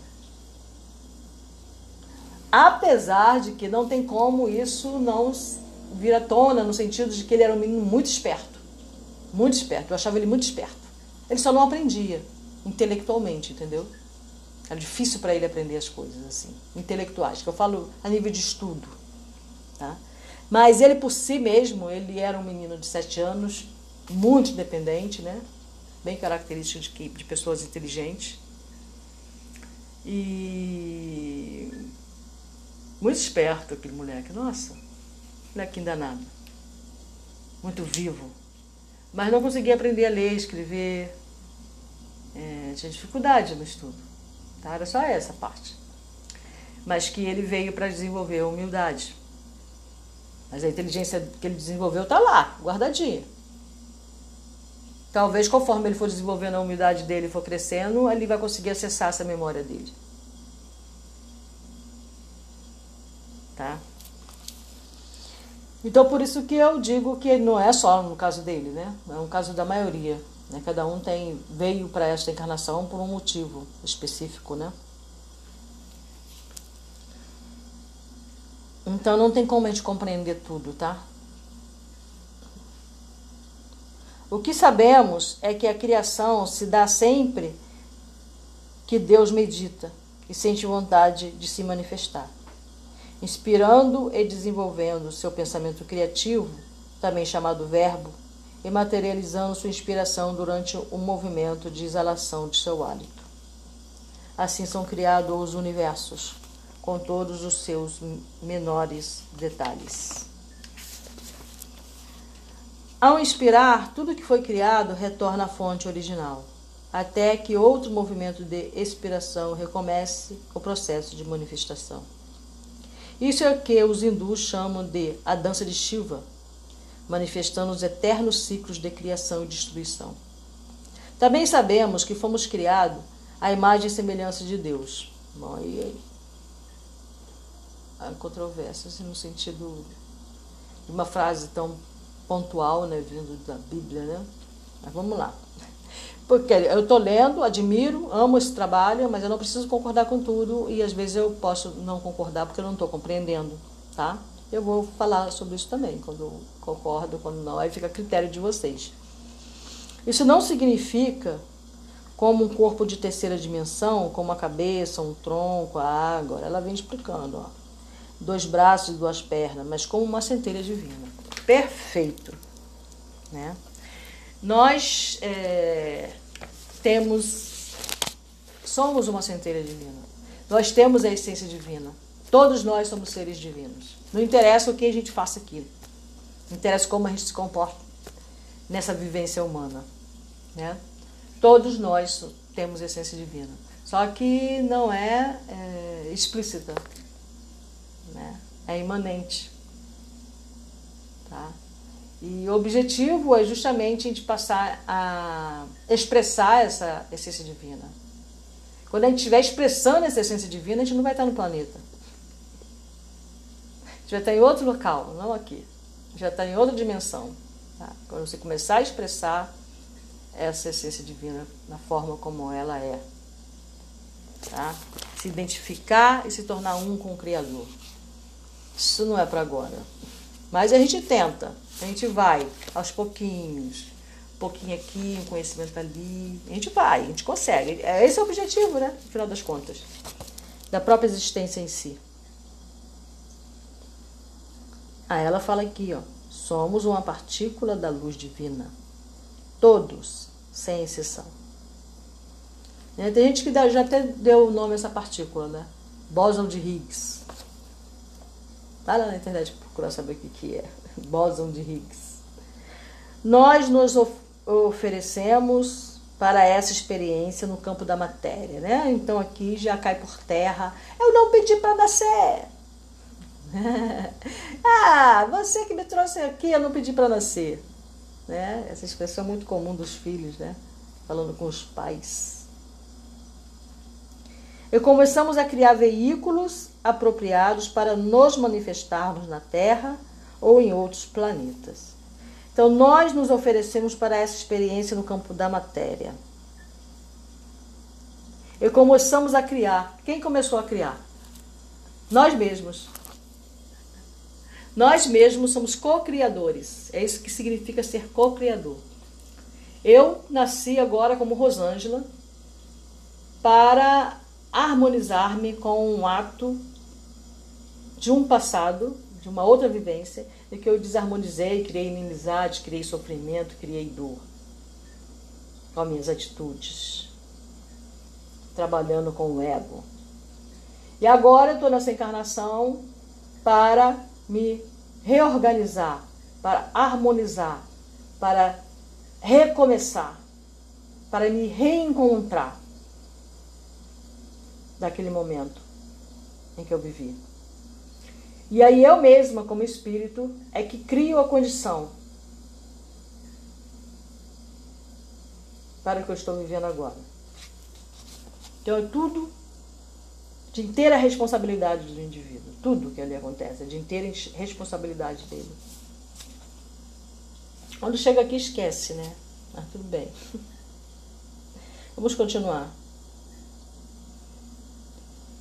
Speaker 1: Apesar de que não tem como isso não vir à tona no sentido de que ele era um menino muito esperto. Muito esperto. Eu achava ele muito esperto. Ele só não aprendia intelectualmente, entendeu? Era difícil para ele aprender as coisas assim, intelectuais, que eu falo a nível de estudo, tá? Mas ele por si mesmo, ele era um menino de sete anos, muito independente, né? Bem característico de, de pessoas inteligentes. E muito esperto aquele moleque, nossa molequinho danado. Muito vivo. Mas não conseguia aprender a ler, escrever. É, tinha dificuldade no estudo. Tá? Era só essa parte. Mas que ele veio para desenvolver a humildade. Mas a inteligência que ele desenvolveu está lá, guardadinha. Talvez conforme ele for desenvolvendo a humildade dele, for crescendo, ele vai conseguir acessar essa memória dele. Tá? Então, por isso que eu digo que não é só no caso dele, né? É um caso da maioria. Né? Cada um tem veio para esta encarnação por um motivo específico, né? Então, não tem como a gente compreender tudo, tá? O que sabemos é que a criação se dá sempre que Deus medita e sente vontade de se manifestar inspirando e desenvolvendo seu pensamento criativo, também chamado verbo, e materializando sua inspiração durante o movimento de exalação de seu hálito. Assim são criados os universos, com todos os seus menores detalhes. Ao inspirar, tudo que foi criado retorna à fonte original, até que outro movimento de expiração recomece o processo de manifestação. Isso é o que os hindus chamam de a dança de Shiva, manifestando os eternos ciclos de criação e destruição. Também sabemos que fomos criados à imagem e semelhança de Deus. Bom, aí há controvérsias no sentido de uma frase tão pontual, né, vindo da Bíblia, né? Mas vamos lá. Porque eu estou lendo, admiro, amo esse trabalho, mas eu não preciso concordar com tudo e às vezes eu posso não concordar porque eu não estou compreendendo, tá? Eu vou falar sobre isso também, quando concordo, quando não, aí fica a critério de vocês. Isso não significa como um corpo de terceira dimensão, como a cabeça, um tronco, a água. Ela vem explicando, ó. Dois braços e duas pernas, mas como uma centelha divina. Perfeito, né? Nós é, temos, somos uma centelha divina. Nós temos a essência divina. Todos nós somos seres divinos. Não interessa o que a gente faça aqui. Interessa como a gente se comporta nessa vivência humana. Né? Todos nós temos essência divina. Só que não é, é explícita. Né? É imanente. Tá? E o objetivo é justamente a gente passar a expressar essa essência divina. Quando a gente estiver expressando essa essência divina, a gente não vai estar no planeta. A gente vai estar em outro local, não aqui. Já está em outra dimensão. Tá? Quando você começar a expressar essa essência divina na forma como ela é. Tá? Se identificar e se tornar um com o Criador. Isso não é para agora. Mas a gente tenta, a gente vai aos pouquinhos, um pouquinho aqui, um conhecimento ali. A gente vai, a gente consegue. É, esse é o objetivo, né? No final das contas. Da própria existência em si. Aí ela fala aqui, ó. Somos uma partícula da luz divina. Todos, sem exceção. Né, tem gente que já até deu o nome a essa partícula, né? Bóson de Higgs. Vai lá na internet procurar saber o que, que é. Bóson de Higgs. Nós nos of oferecemos para essa experiência no campo da matéria, né? Então aqui já cai por terra. Eu não pedi para nascer. ah, você que me trouxe aqui, eu não pedi para nascer. Né? Essa expressão é muito comum dos filhos, né? Falando com os pais. E começamos a criar veículos apropriados para nos manifestarmos na Terra ou em outros planetas. Então, nós nos oferecemos para essa experiência no campo da matéria. E começamos a criar. Quem começou a criar? Nós mesmos. Nós mesmos somos co-criadores. É isso que significa ser co-criador. Eu nasci agora como Rosângela para harmonizar-me com um ato de um passado, de uma outra vivência, em que eu desarmonizei, criei inimizade, criei sofrimento, criei dor com as minhas atitudes, trabalhando com o ego. E agora eu estou nessa encarnação para me reorganizar, para harmonizar, para recomeçar, para me reencontrar daquele momento em que eu vivi. E aí eu mesma, como espírito, é que crio a condição para o que eu estou vivendo agora. Então é tudo de inteira responsabilidade do indivíduo. Tudo que ali acontece é de inteira responsabilidade dele. Quando chega aqui, esquece, né? Mas tudo bem. Vamos continuar.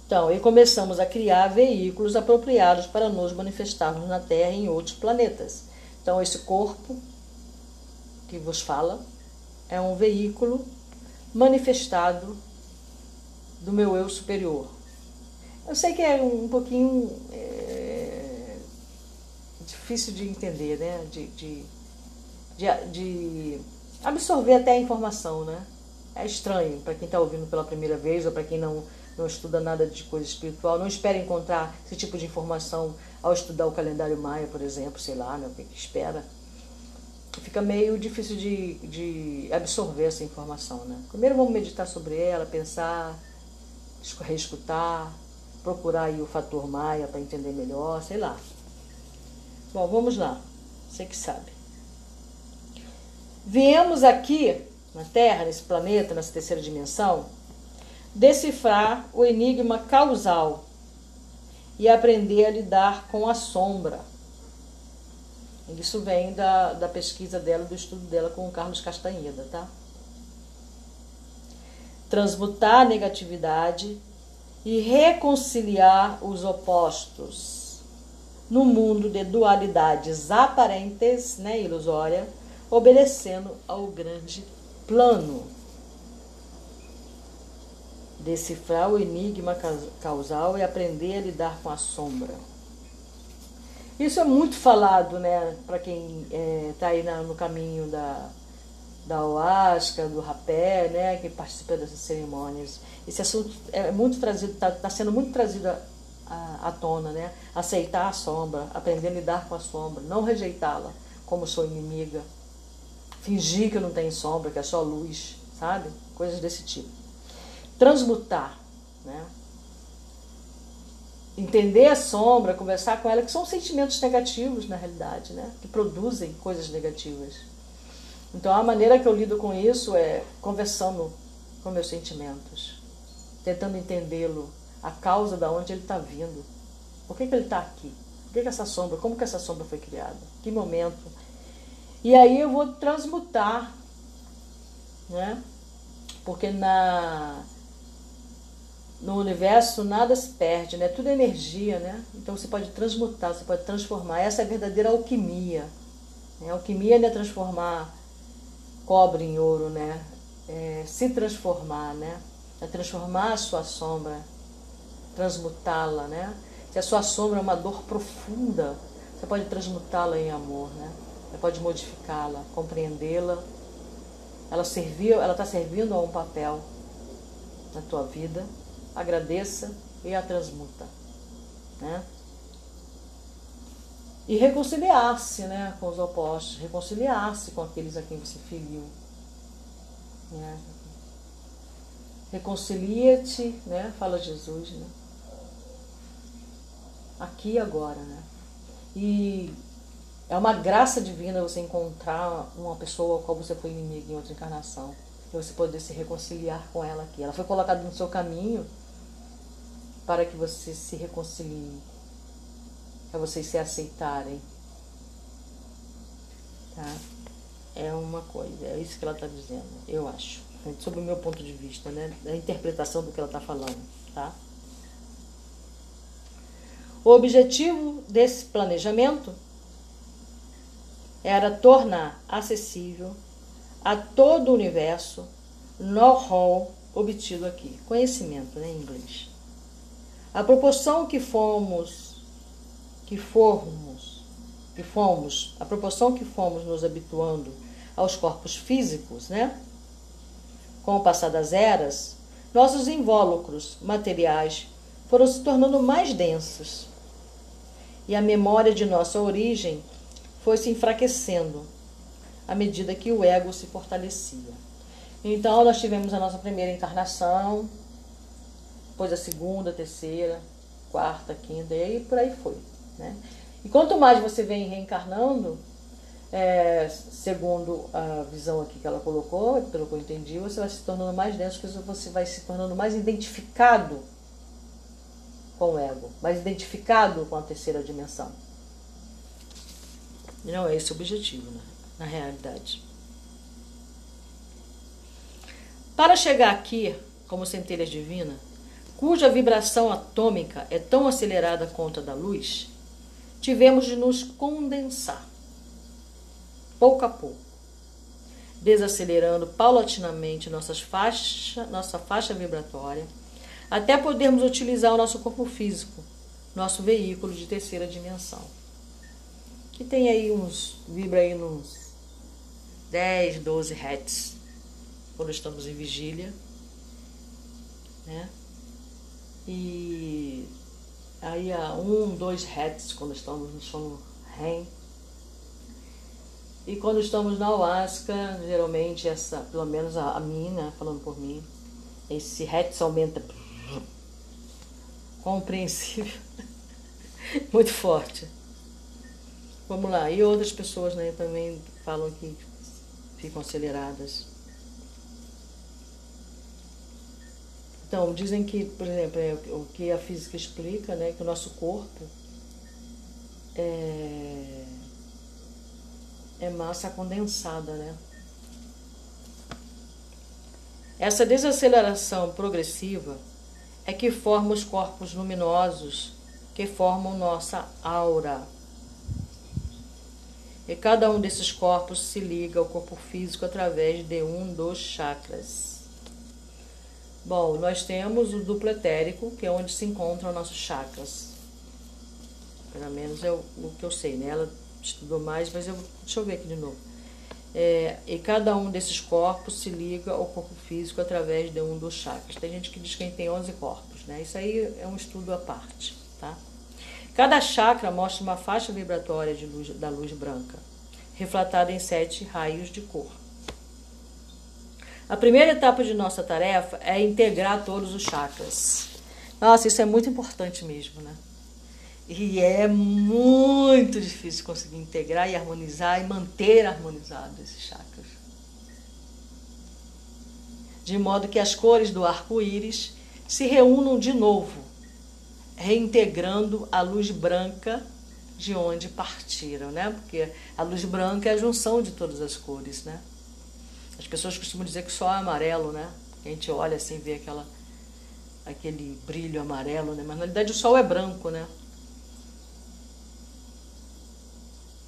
Speaker 1: Então, e começamos a criar veículos apropriados para nos manifestarmos na Terra e em outros planetas. Então, esse corpo que vos fala é um veículo manifestado do meu eu superior, eu sei que é um pouquinho é, difícil de entender, né? De, de, de, de, absorver até a informação, né? É estranho para quem está ouvindo pela primeira vez ou para quem não, não estuda nada de coisa espiritual. Não espera encontrar esse tipo de informação ao estudar o calendário maia, por exemplo, sei lá, né? o que, que espera. Fica meio difícil de, de absorver essa informação, né? Primeiro vamos meditar sobre ela, pensar, reescutar, procurar aí o fator Maia para entender melhor, sei lá. Bom, vamos lá. Você que sabe. Viemos aqui na Terra, nesse planeta, nessa terceira dimensão, decifrar o enigma causal e aprender a lidar com a sombra. Isso vem da, da pesquisa dela, do estudo dela com o Carlos Castanheda, tá? Transmutar a negatividade e reconciliar os opostos. No mundo de dualidades aparentes, né, ilusória, obedecendo ao grande plano. Decifrar o enigma causal e aprender a lidar com a sombra. Isso é muito falado, né, para quem está é, tá aí na, no caminho da, da ayahuasca, do rapé, né, que participa dessas cerimônias. Esse assunto é muito trazido, está tá sendo muito trazido à, à tona, né? Aceitar a sombra, aprender a lidar com a sombra, não rejeitá-la como sua inimiga, fingir que não tem sombra, que é só luz, sabe? Coisas desse tipo. Transmutar, né? Entender a sombra, conversar com ela, que são sentimentos negativos na realidade, né? Que produzem coisas negativas. Então a maneira que eu lido com isso é conversando com meus sentimentos, tentando entendê-lo, a causa da onde ele está vindo. Por que, que ele está aqui? Por que, que essa sombra, como que essa sombra foi criada? Que momento? E aí eu vou transmutar né? Porque na no universo nada se perde, né? Tudo é energia, né? Então você pode transmutar, você pode transformar. Essa é a verdadeira alquimia. Né? alquimia não é transformar cobre em ouro, né? É se transformar, né? É transformar a sua sombra, transmutá-la, né? Se a sua sombra é uma dor profunda, você pode transmutá-la em amor, né? Você pode modificá-la, compreendê-la. Ela serviu, ela está servindo a um papel na tua vida agradeça e a transmuta. Né? E reconciliar-se né, com os opostos, reconciliar-se com aqueles a quem você feriu. Né? Reconcilia-te, né? fala Jesus, né? aqui e agora. Né? E é uma graça divina você encontrar uma pessoa com a qual você foi inimigo em outra encarnação. E você poder se reconciliar com ela aqui. Ela foi colocada no seu caminho para que vocês se reconciliem, para vocês se aceitarem. Tá? É uma coisa, é isso que ela está dizendo, eu acho. Sobre o meu ponto de vista, né? Da interpretação do que ela está falando, tá? O objetivo desse planejamento era tornar acessível a todo o universo know-how obtido aqui. Conhecimento, né, em inglês. A proporção que fomos, que formos, que fomos, a proporção que fomos nos habituando aos corpos físicos, né? Com o passar das eras, nossos invólucros materiais foram se tornando mais densos. E a memória de nossa origem foi se enfraquecendo à medida que o ego se fortalecia. Então, nós tivemos a nossa primeira encarnação, depois a segunda, terceira, quarta, quinta, e aí por aí foi. Né? E quanto mais você vem reencarnando, é, segundo a visão aqui que ela colocou, pelo que eu entendi, você vai se tornando mais denso, porque você vai se tornando mais identificado com o ego, mais identificado com a terceira dimensão. E não é esse o objetivo, né? na realidade. Para chegar aqui, como centelha divina, cuja vibração atômica é tão acelerada quanto a da luz, tivemos de nos condensar, pouco a pouco, desacelerando paulatinamente nossas faixa, nossa faixa vibratória, até podermos utilizar o nosso corpo físico, nosso veículo de terceira dimensão. Que tem aí uns, vibra aí nos 10, 12 Hz, quando estamos em vigília, né? E aí a um, dois hertz quando estamos no sono REM. E quando estamos na Alaska, geralmente essa, pelo menos a, a né, falando por mim, esse hertz aumenta compreensível, muito forte. Vamos lá, e outras pessoas né, também falam que ficam aceleradas. Então, dizem que, por exemplo, é o que a física explica, né, que o nosso corpo é, é massa condensada, né? Essa desaceleração progressiva é que forma os corpos luminosos que formam nossa aura. E cada um desses corpos se liga ao corpo físico através de um dos chakras. Bom, nós temos o duplo etérico, que é onde se encontram nossos chakras. Pelo menos é o, que eu sei, né? Ela estudou mais, mas eu, deixa eu ver aqui de novo. É, e cada um desses corpos se liga ao corpo físico através de um dos chakras. Tem gente que diz que tem 11 corpos, né? Isso aí é um estudo à parte, tá? Cada chakra mostra uma faixa vibratória de luz, da luz branca, refletada em sete raios de cor. A primeira etapa de nossa tarefa é integrar todos os chakras. Nossa, isso é muito importante mesmo, né? E é muito difícil conseguir integrar e harmonizar e manter harmonizado esses chakras. De modo que as cores do arco-íris se reúnam de novo, reintegrando a luz branca de onde partiram, né? Porque a luz branca é a junção de todas as cores, né? As pessoas costumam dizer que só é amarelo, né? A gente olha assim, vê aquela, aquele brilho amarelo, né? Mas na realidade o sol é branco, né?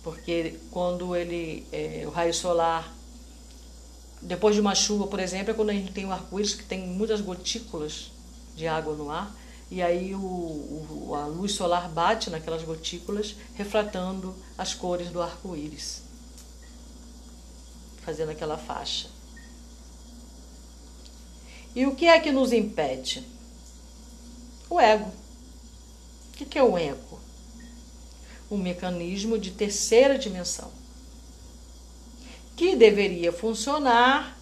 Speaker 1: Porque quando ele, é, o raio solar, depois de uma chuva, por exemplo, é quando a gente tem o arco-íris que tem muitas gotículas de água no ar, e aí o, o, a luz solar bate naquelas gotículas, refratando as cores do arco-íris, fazendo aquela faixa. E o que é que nos impede? O ego. O que é o ego? Um mecanismo de terceira dimensão que deveria funcionar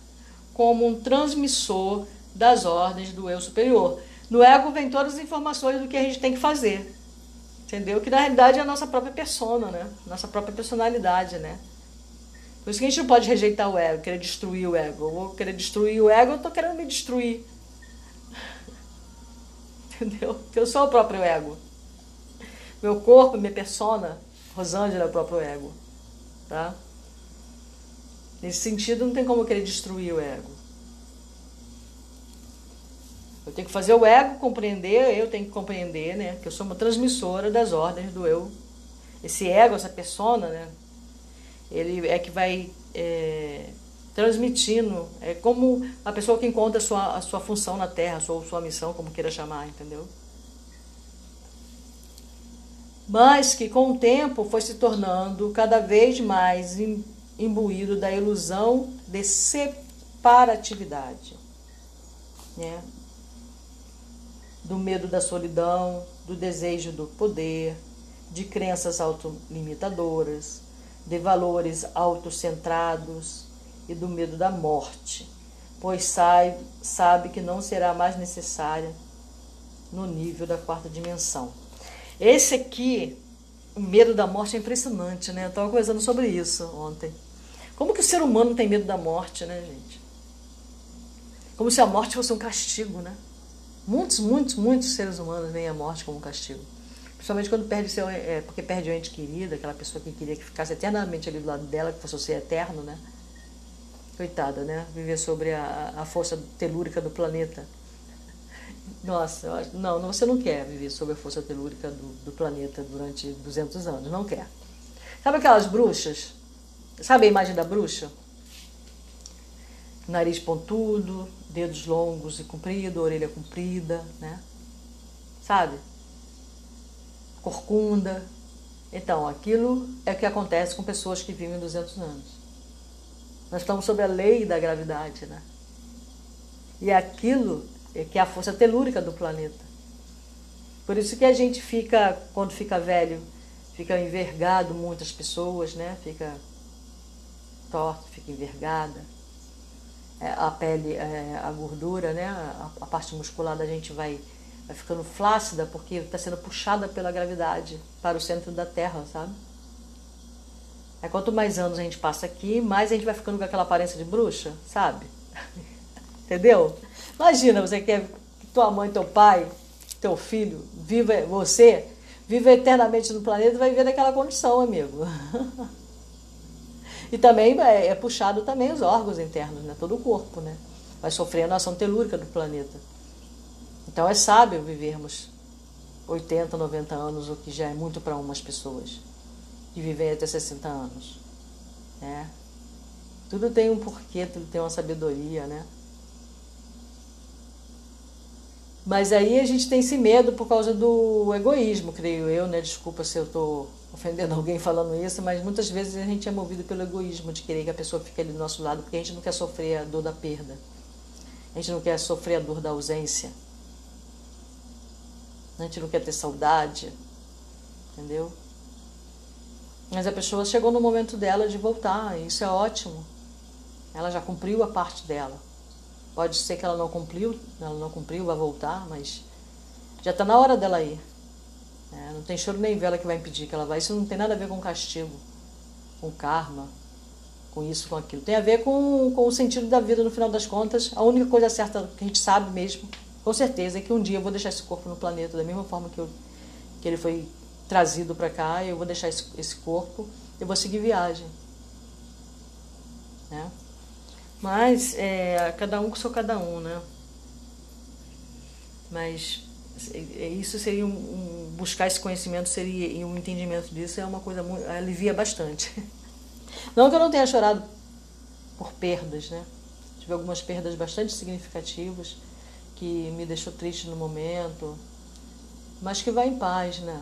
Speaker 1: como um transmissor das ordens do eu superior. No ego vem todas as informações do que a gente tem que fazer. Entendeu? Que na realidade é a nossa própria persona, né? Nossa própria personalidade, né? Por isso que a gente não pode rejeitar o ego, querer destruir o ego. Eu vou querer destruir o ego, eu estou querendo me destruir. Entendeu? Porque eu sou o próprio ego. Meu corpo, minha persona, Rosângela é o próprio ego. Tá? Nesse sentido, não tem como querer destruir o ego. Eu tenho que fazer o ego compreender, eu tenho que compreender, né? Que eu sou uma transmissora das ordens do eu. Esse ego, essa persona, né? Ele é que vai é, transmitindo. É como a pessoa que encontra a sua, a sua função na Terra, a sua, sua missão, como queira chamar, entendeu? Mas que com o tempo foi se tornando cada vez mais imbuído da ilusão de separatividade. Né? do medo da solidão, do desejo do poder, de crenças autolimitadoras, de valores autocentrados e do medo da morte, pois sabe, sabe que não será mais necessária no nível da quarta dimensão. Esse aqui, o medo da morte é impressionante, né? Eu estava conversando sobre isso ontem. Como que o ser humano tem medo da morte, né, gente? Como se a morte fosse um castigo, né? Muitos, muitos, muitos seres humanos veem a morte como um castigo. Principalmente quando perde seu. É, porque perde o ente querido, aquela pessoa que queria que ficasse eternamente ali do lado dela, que fosse o ser eterno, né? Coitada, né? Viver sobre a, a força telúrica do planeta. Nossa, não, você não quer viver sobre a força telúrica do, do planeta durante 200 anos, não quer. Sabe aquelas bruxas? Sabe a imagem da bruxa? Nariz pontudo, dedos longos e compridos, orelha comprida, né? Sabe? Corcunda. Então, aquilo é o que acontece com pessoas que vivem 200 anos. Nós estamos sob a lei da gravidade, né? E aquilo é que é a força telúrica do planeta. Por isso que a gente fica, quando fica velho, fica envergado muitas pessoas, né? Fica torto, fica envergada é, a pele, é, a gordura, né? A, a, parte muscular da gente vai, vai ficando flácida porque está sendo puxada pela gravidade para o centro da Terra, sabe? É, quanto mais anos a gente passa aqui, mais a gente vai ficando com aquela aparência de bruxa, sabe? Entendeu? Imagina, você quer que tua mãe, teu pai, teu filho, viva você, viva eternamente no planeta vai viver naquela condição, amigo. E também é, é puxado também os órgãos internos, né? todo o corpo, né? Vai sofrendo a ação telúrica do planeta. Então é sábio vivermos 80, 90 anos, o que já é muito para umas pessoas, e viver até 60 anos. Né? Tudo tem um porquê, tudo tem uma sabedoria, né? Mas aí a gente tem esse medo por causa do egoísmo, creio eu, né? Desculpa se eu estou ofendendo alguém falando isso, mas muitas vezes a gente é movido pelo egoísmo de querer que a pessoa fique ali do nosso lado, porque a gente não quer sofrer a dor da perda. A gente não quer sofrer a dor da ausência. A gente não quer ter saudade. Entendeu? Mas a pessoa chegou no momento dela de voltar, e isso é ótimo. Ela já cumpriu a parte dela. Pode ser que ela não cumpriu, ela não cumpriu, vai voltar, mas já está na hora dela ir. É, não tem choro nem vela que vai impedir que ela vá. Isso não tem nada a ver com castigo, com karma, com isso, com aquilo. Tem a ver com, com o sentido da vida no final das contas. A única coisa certa que a gente sabe mesmo, com certeza, é que um dia eu vou deixar esse corpo no planeta da mesma forma que, eu, que ele foi trazido para cá. Eu vou deixar esse, esse corpo, eu vou seguir viagem. Né? Mas é, cada um com seu cada um, né? Mas é, isso seria um, um, buscar esse conhecimento seria e um entendimento disso é uma coisa muito alivia bastante. Não que eu não tenha chorado por perdas, né? Tive algumas perdas bastante significativas que me deixou triste no momento, mas que vai em paz, né?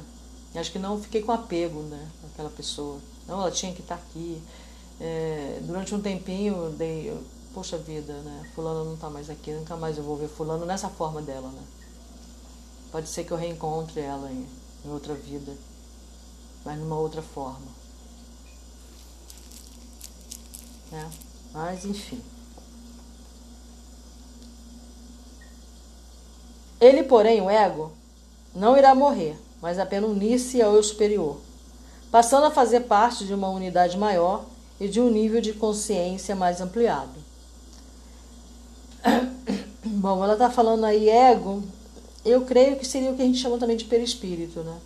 Speaker 1: Acho que não fiquei com apego, né, aquela pessoa. Não, ela tinha que estar aqui. É, durante um tempinho, dei, eu, poxa vida, né? Fulano não está mais aqui, nunca mais eu vou ver fulano nessa forma dela, né? Pode ser que eu reencontre ela em, em outra vida, mas numa outra forma. Né? Mas enfim. Ele, porém, o ego, não irá morrer, mas apenas unir-se ao eu superior, passando a fazer parte de uma unidade maior e de um nível de consciência mais ampliado. Bom, ela está falando aí ego, eu creio que seria o que a gente chama também de perispírito, né?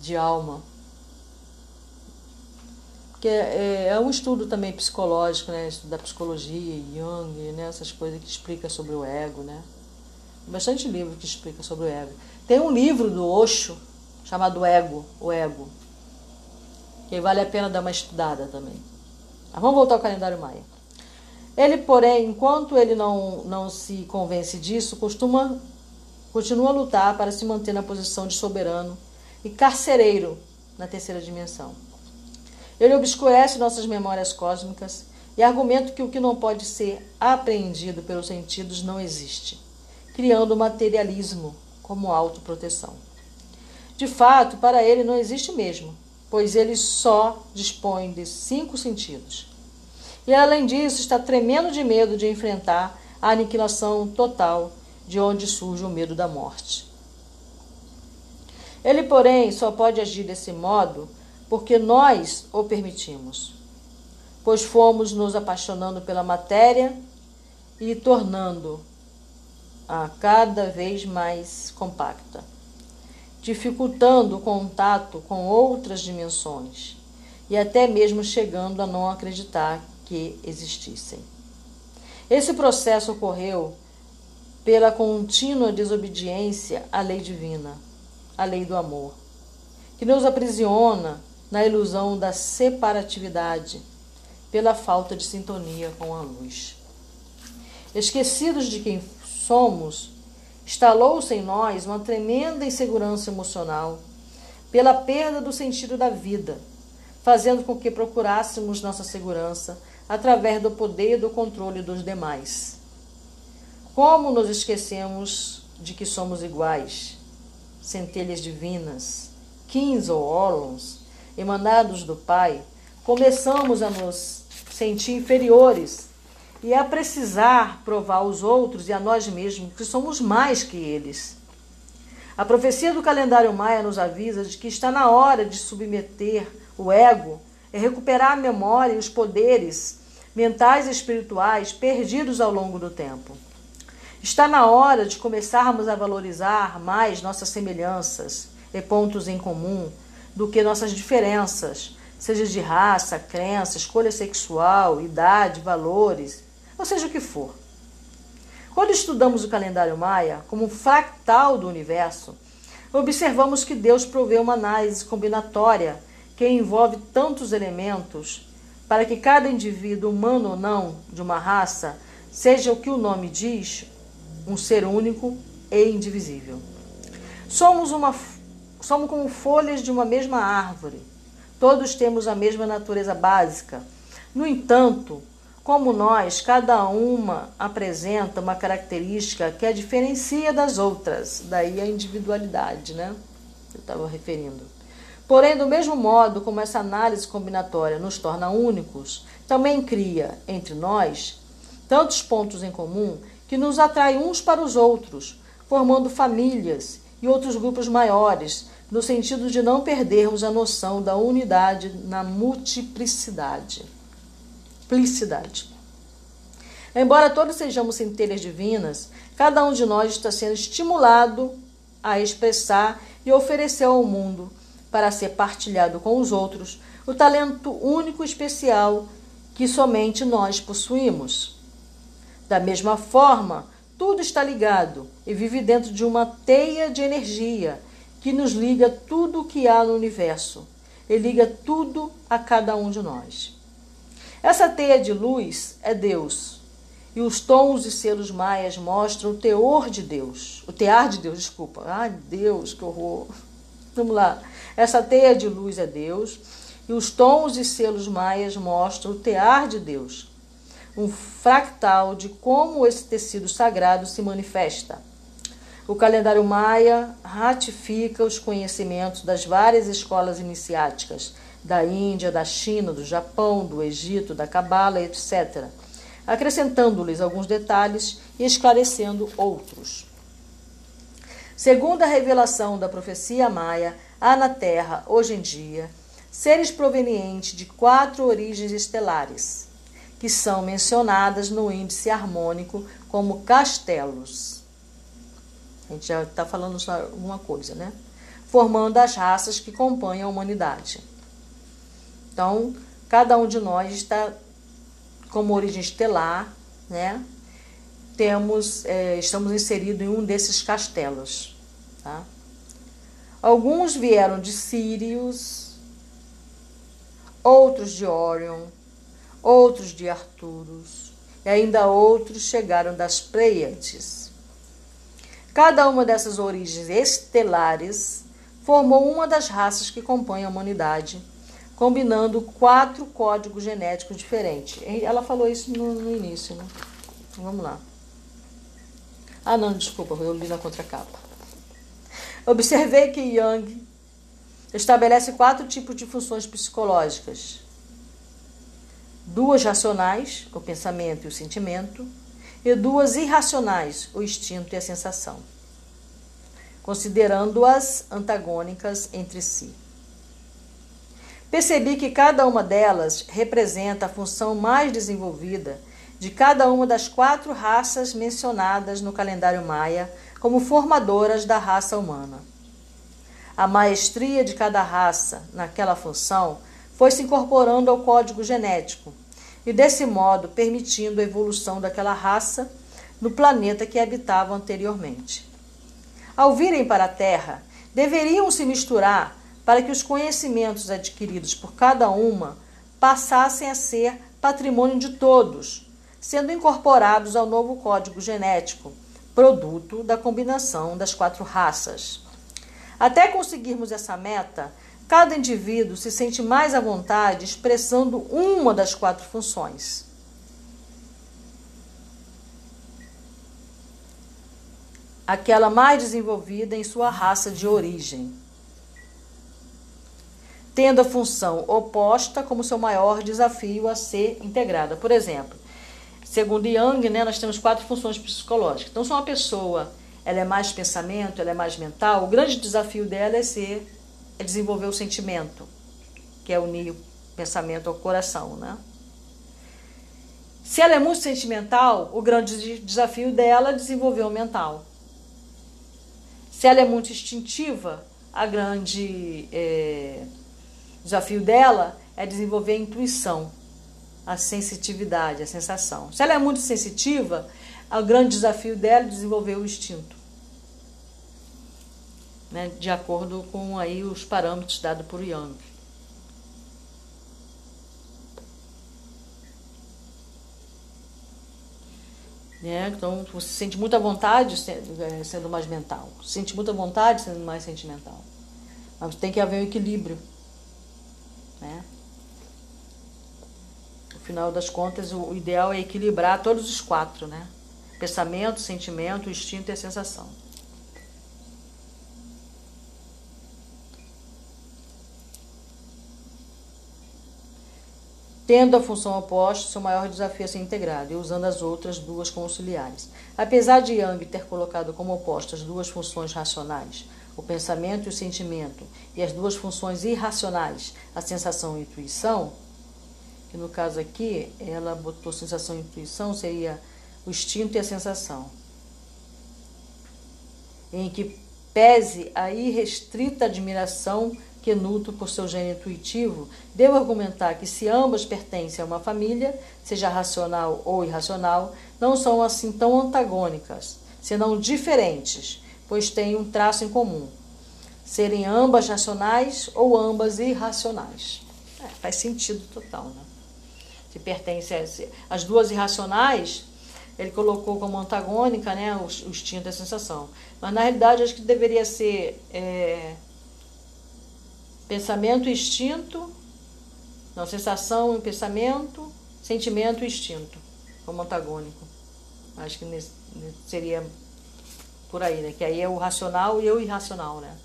Speaker 1: De alma. Que é, é, é um estudo também psicológico, né? Estudo da psicologia, Jung, né? essas coisas que explica sobre o ego, né? bastante livro que explica sobre o ego. Tem um livro do Osho chamado Ego, o Ego, que vale a pena dar uma estudada também. Mas vamos voltar ao calendário maia. Ele, porém, enquanto ele não, não se convence disso, costuma continua a lutar para se manter na posição de soberano e carcereiro na terceira dimensão. Ele obscurece nossas memórias cósmicas e argumenta que o que não pode ser apreendido pelos sentidos não existe criando o materialismo como autoproteção. De fato, para ele não existe mesmo, pois ele só dispõe de cinco sentidos. E além disso, está tremendo de medo de enfrentar a aniquilação total de onde surge o medo da morte. Ele, porém, só pode agir desse modo porque nós o permitimos, pois fomos nos apaixonando pela matéria e tornando a cada vez mais compacta, dificultando o contato com outras dimensões e até mesmo chegando a não acreditar que existissem. Esse processo ocorreu pela contínua desobediência à lei divina, à lei do amor, que nos aprisiona na ilusão da separatividade pela falta de sintonia com a luz. Esquecidos de quem somos, instalou-se em nós uma tremenda insegurança emocional pela perda do sentido da vida, fazendo com que procurássemos nossa segurança através do poder e do controle dos demais. Como nos esquecemos de que somos iguais, centelhas divinas, quins ou ólons, emanados do Pai, começamos a nos sentir inferiores e a precisar provar aos outros e a nós mesmos que somos mais que eles. A profecia do calendário maia nos avisa de que está na hora de submeter o ego e recuperar a memória e os poderes mentais e espirituais perdidos ao longo do tempo. Está na hora de começarmos a valorizar mais nossas semelhanças e pontos em comum do que nossas diferenças, seja de raça, crença, escolha sexual, idade, valores ou seja o que for. Quando estudamos o calendário maia como um fractal do universo, observamos que Deus provê uma análise combinatória que envolve tantos elementos para que cada indivíduo, humano ou não, de uma raça, seja o que o nome diz, um ser único e indivisível. Somos, uma, somos como folhas de uma mesma árvore. Todos temos a mesma natureza básica. No entanto, como nós, cada uma apresenta uma característica que a diferencia das outras, daí a individualidade, né? Eu estava referindo. Porém, do mesmo modo como essa análise combinatória nos torna únicos, também cria entre nós tantos pontos em comum que nos atrai uns para os outros, formando famílias e outros grupos maiores, no sentido de não perdermos a noção da unidade na multiplicidade simplicidade. Embora todos sejamos centelhas divinas, cada um de nós está sendo estimulado a expressar e oferecer ao mundo, para ser partilhado com os outros, o talento único e especial que somente nós possuímos. Da mesma forma, tudo está ligado e vive dentro de uma teia de energia que nos liga tudo o que há no universo e liga tudo a cada um de nós. Essa teia de luz é Deus. E os tons e selos maias mostram o teor de Deus. O tear de Deus, desculpa. Ai, Deus, que horror. Vamos lá. Essa teia de luz é Deus. E os tons e selos maias mostram o tear de Deus. Um fractal de como esse tecido sagrado se manifesta. O calendário maia ratifica os conhecimentos das várias escolas iniciáticas da Índia, da China, do Japão, do Egito, da Cabala, etc., acrescentando-lhes alguns detalhes e esclarecendo outros. Segundo a revelação da profecia maia, há na Terra, hoje em dia, seres provenientes de quatro origens estelares, que são mencionadas no índice harmônico como castelos. A gente já está falando só alguma coisa, né? Formando as raças que compõem a humanidade. Então, cada um de nós está como origem estelar, né? Temos, é, estamos inseridos em um desses castelos, tá? Alguns vieram de Sírios, outros de Orion, outros de Arturos, e ainda outros chegaram das Pleiades. Cada uma dessas origens estelares formou uma das raças que compõem a humanidade, combinando quatro códigos genéticos diferentes. Ela falou isso no, no início, né? Vamos lá. Ah, não, desculpa, eu li na contracapa. Observei que Young estabelece quatro tipos de funções psicológicas: duas racionais, o pensamento e o sentimento, e duas irracionais, o instinto e a sensação, considerando-as antagônicas entre si. Percebi que cada uma delas representa a função mais desenvolvida de cada uma das quatro raças mencionadas no calendário maia como formadoras da raça humana. A maestria de cada raça naquela função foi se incorporando ao código genético, e desse modo permitindo a evolução daquela raça no planeta que habitava anteriormente. Ao virem para a Terra, deveriam se misturar para que os conhecimentos adquiridos por cada uma passassem a ser patrimônio de todos, sendo incorporados ao novo código genético, produto da combinação das quatro raças. Até conseguirmos essa meta, Cada indivíduo se sente mais à vontade expressando uma das quatro funções. Aquela mais desenvolvida em sua raça de origem, tendo a função oposta como seu maior desafio a ser integrada. Por exemplo, segundo Young, né, nós temos quatro funções psicológicas. Então, se uma pessoa ela é mais pensamento, ela é mais mental, o grande desafio dela é ser é desenvolver o sentimento, que é unir o pensamento ao coração, né? Se ela é muito sentimental, o grande desafio dela é desenvolver o mental. Se ela é muito instintiva, a grande é, desafio dela é desenvolver a intuição, a sensitividade, a sensação. Se ela é muito sensitiva, o grande desafio dela é desenvolver o instinto né, de acordo com aí os parâmetros dados por Young. Né? Então, você sente muita vontade é, sendo mais mental, sente muita vontade sendo mais sentimental. Mas tem que haver um equilíbrio. Né? No final das contas, o ideal é equilibrar todos os quatro, né? Pensamento, sentimento, instinto e sensação. Tendo a função oposta, seu maior desafio é ser integrado e usando as outras duas como auxiliares. Apesar de Young ter colocado como opostas duas funções racionais, o pensamento e o sentimento, e as duas funções irracionais, a sensação e a intuição, que no caso aqui ela botou sensação e intuição, seria o instinto e a sensação, em que pese a irrestrita admiração Quenuto, por seu gênio intuitivo, deu argumentar que se ambas pertencem a uma família, seja racional ou irracional, não são assim tão antagônicas, senão diferentes, pois têm um traço em comum: serem ambas racionais ou ambas irracionais. É, faz sentido total, né? Se pertence a, as duas irracionais, ele colocou como antagônica, né, o, o instinto e a sensação. Mas na realidade acho que deveria ser é, pensamento instinto, não, sensação e pensamento, sentimento e instinto, como antagônico. Acho que seria por aí, né? Que aí é o racional e o irracional, né?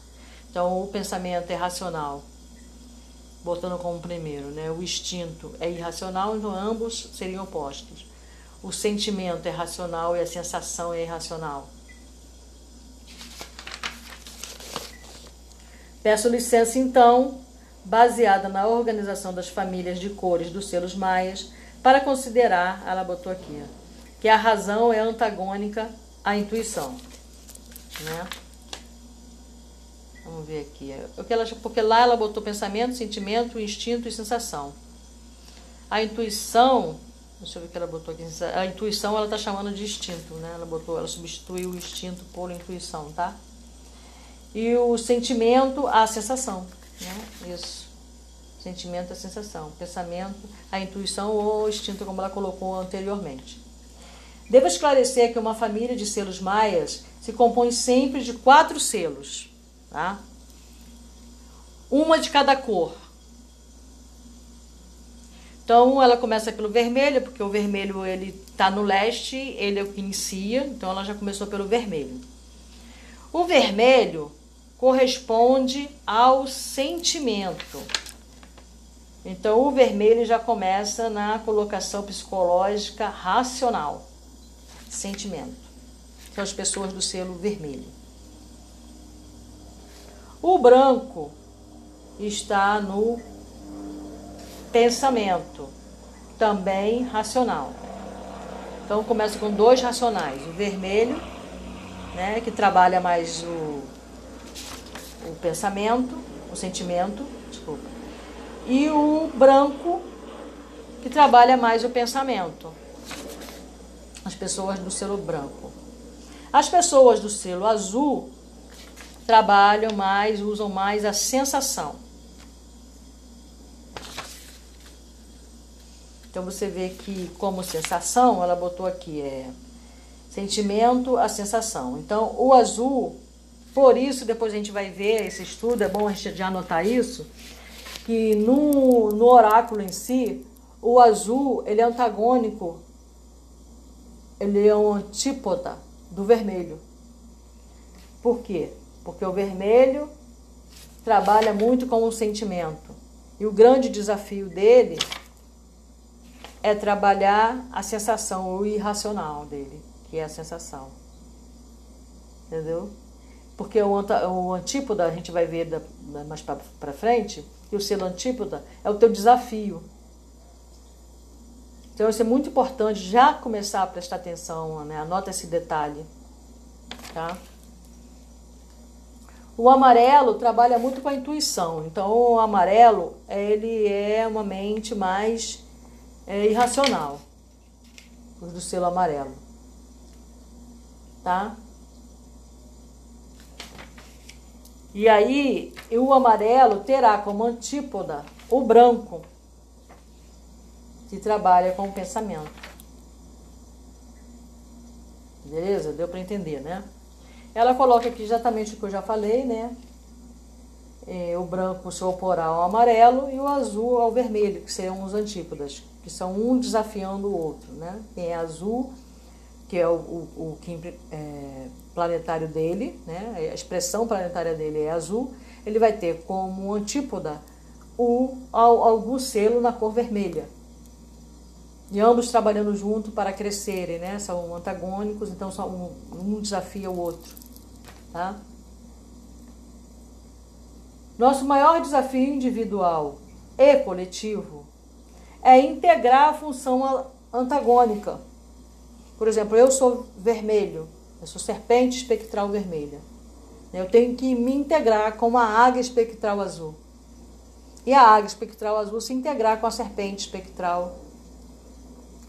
Speaker 1: Então o pensamento é racional, botando como primeiro, né? O instinto é irracional, então ambos seriam opostos. O sentimento é racional e a sensação é irracional. Peço licença, então, baseada na organização das famílias de cores dos selos maias, para considerar, ela botou aqui, que a razão é antagônica à intuição. Né? Vamos ver aqui. Porque lá ela botou pensamento, sentimento, instinto e sensação. A intuição, deixa eu ver o que ela botou aqui. A intuição ela está chamando de instinto, né? Ela botou, ela substituiu o instinto por intuição, tá? E o sentimento, a sensação. Né? Isso. Sentimento, a sensação. Pensamento, a intuição ou o instinto, como ela colocou anteriormente. Devo esclarecer que uma família de selos maias se compõe sempre de quatro selos. Tá? Uma de cada cor. Então ela começa pelo vermelho, porque o vermelho ele está no leste, ele é o que inicia, então ela já começou pelo vermelho. O vermelho corresponde ao sentimento. Então, o vermelho já começa na colocação psicológica racional. Sentimento. São as pessoas do selo vermelho. O branco está no pensamento, também racional. Então começa com dois racionais, o vermelho, né, que trabalha mais o o pensamento, o sentimento, desculpa, e o branco, que trabalha mais o pensamento. As pessoas do selo branco. As pessoas do selo azul trabalham mais, usam mais a sensação. Então você vê que como sensação, ela botou aqui é sentimento, a sensação. Então o azul por isso, depois a gente vai ver esse estudo, é bom a gente já anotar isso, que no, no oráculo em si, o azul ele é antagônico, ele é um antípoda do vermelho. Por quê? Porque o vermelho trabalha muito com o sentimento. E o grande desafio dele é trabalhar a sensação, o irracional dele, que é a sensação. Entendeu? Porque o, o antípoda, a gente vai ver da, mais para frente, e o selo antípoda é o teu desafio. Então isso é muito importante já começar a prestar atenção, né? anota esse detalhe. Tá? O amarelo trabalha muito com a intuição. Então o amarelo ele é uma mente mais é, irracional. Os do selo amarelo. Tá? E aí, o amarelo terá como antípoda o branco, que trabalha com o pensamento. Beleza? Deu para entender, né? Ela coloca aqui exatamente o que eu já falei, né? É, o branco se oporá ao amarelo e o azul ao vermelho, que seriam os antípodas, que são um desafiando o outro, né? Quem é azul, que é o, o, o que é, planetário dele, né, a expressão planetária dele é azul, ele vai ter como antípoda o, algum selo na cor vermelha. E ambos trabalhando junto para crescerem, né? São antagônicos, então só um, um desafia o outro. Tá? Nosso maior desafio individual e coletivo é integrar a função antagônica. Por exemplo, eu sou vermelho, eu sou serpente espectral vermelha. Eu tenho que me integrar com uma águia espectral azul. e a águia espectral azul se integrar com a serpente espectral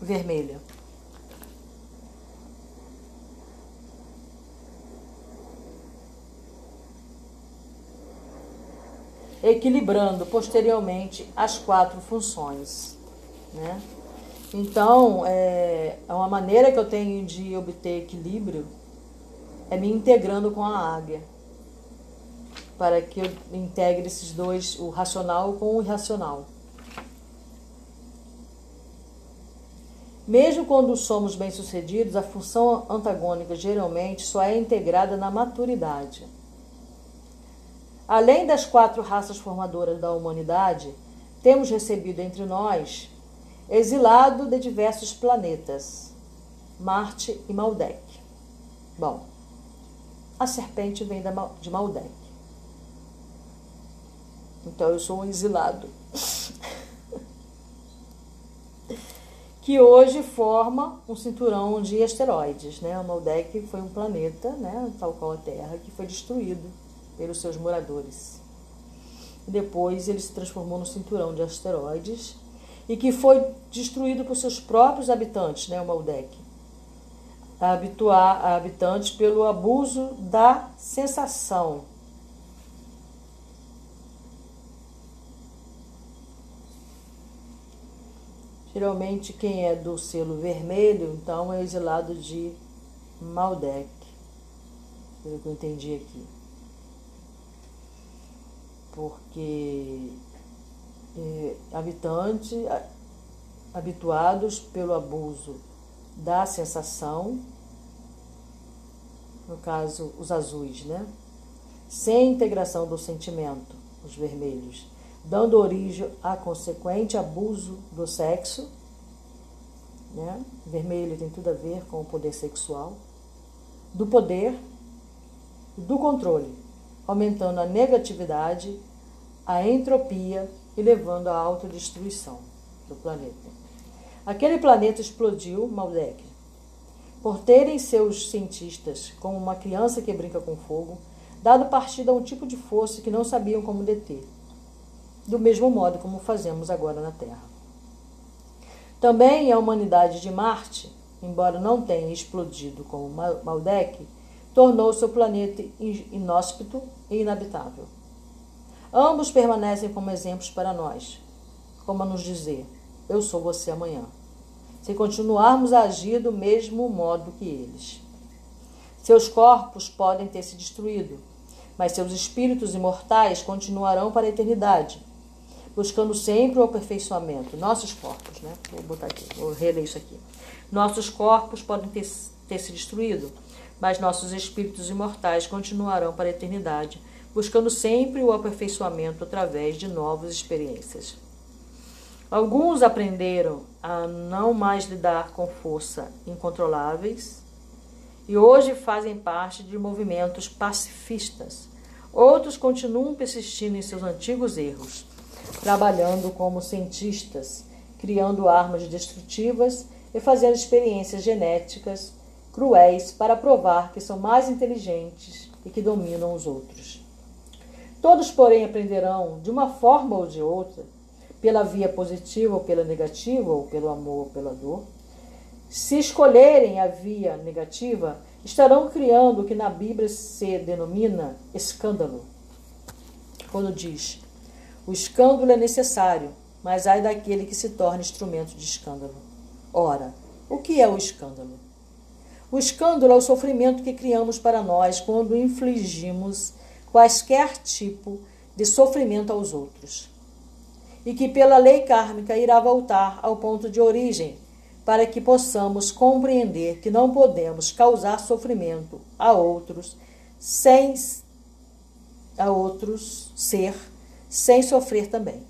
Speaker 1: vermelha. Equilibrando posteriormente as quatro funções. Né? Então, é, é uma maneira que eu tenho de obter equilíbrio é me integrando com a águia, para que eu integre esses dois, o racional com o irracional. Mesmo quando somos bem-sucedidos, a função antagônica geralmente só é integrada na maturidade. Além das quatro raças formadoras da humanidade, temos recebido entre nós exilado de diversos planetas, Marte e Maldek. Bom, a serpente vem de Maldek. Então eu sou um exilado. que hoje forma um cinturão de asteroides. Né? O Maldek foi um planeta, né, tal qual a Terra, que foi destruído pelos seus moradores. Depois ele se transformou no cinturão de asteroides e que foi destruído por seus próprios habitantes, né, o Maldek. Habituar a habitantes pelo abuso da sensação. Geralmente quem é do selo vermelho, então é exilado de Maldek. Pelo que eu entendi aqui. Porque eh, habitantes habituados pelo abuso da sensação, no caso os azuis, né? Sem integração do sentimento, os vermelhos, dando origem a consequente abuso do sexo, né? Vermelho tem tudo a ver com o poder sexual, do poder, do controle, aumentando a negatividade, a entropia e levando à autodestruição do planeta. Aquele planeta explodiu, Maldek. Por terem seus cientistas, como uma criança que brinca com fogo, dado partida a um tipo de força que não sabiam como deter, do mesmo modo como fazemos agora na Terra. Também a humanidade de Marte, embora não tenha explodido como Maldek, tornou seu planeta inóspito e inabitável. Ambos permanecem como exemplos para nós, como a nos dizer: Eu sou você amanhã. Se continuarmos a agir do mesmo modo que eles. Seus corpos podem ter se destruído, mas seus espíritos imortais continuarão para a eternidade, buscando sempre o aperfeiçoamento. Nossos corpos, né? Vou botar aqui, vou reler isso aqui. Nossos corpos podem ter, ter se destruído, mas nossos espíritos imortais continuarão para a eternidade, buscando sempre o aperfeiçoamento através de novas experiências. Alguns aprenderam a não mais lidar com força incontroláveis e hoje fazem parte de movimentos pacifistas. Outros continuam persistindo em seus antigos erros, trabalhando como cientistas, criando armas destrutivas e fazendo experiências genéticas cruéis para provar que são mais inteligentes e que dominam os outros. Todos, porém, aprenderão, de uma forma ou de outra, pela via positiva ou pela negativa, ou pelo amor ou pela dor. Se escolherem a via negativa, estarão criando o que na Bíblia se denomina escândalo. Quando diz: o escândalo é necessário, mas ai daquele que se torna instrumento de escândalo. Ora, o que é o escândalo? O escândalo é o sofrimento que criamos para nós quando infligimos quaisquer tipo de sofrimento aos outros, e que pela lei kármica irá voltar ao ponto de origem, para que possamos compreender que não podemos causar sofrimento a outros sem a outros ser sem sofrer também.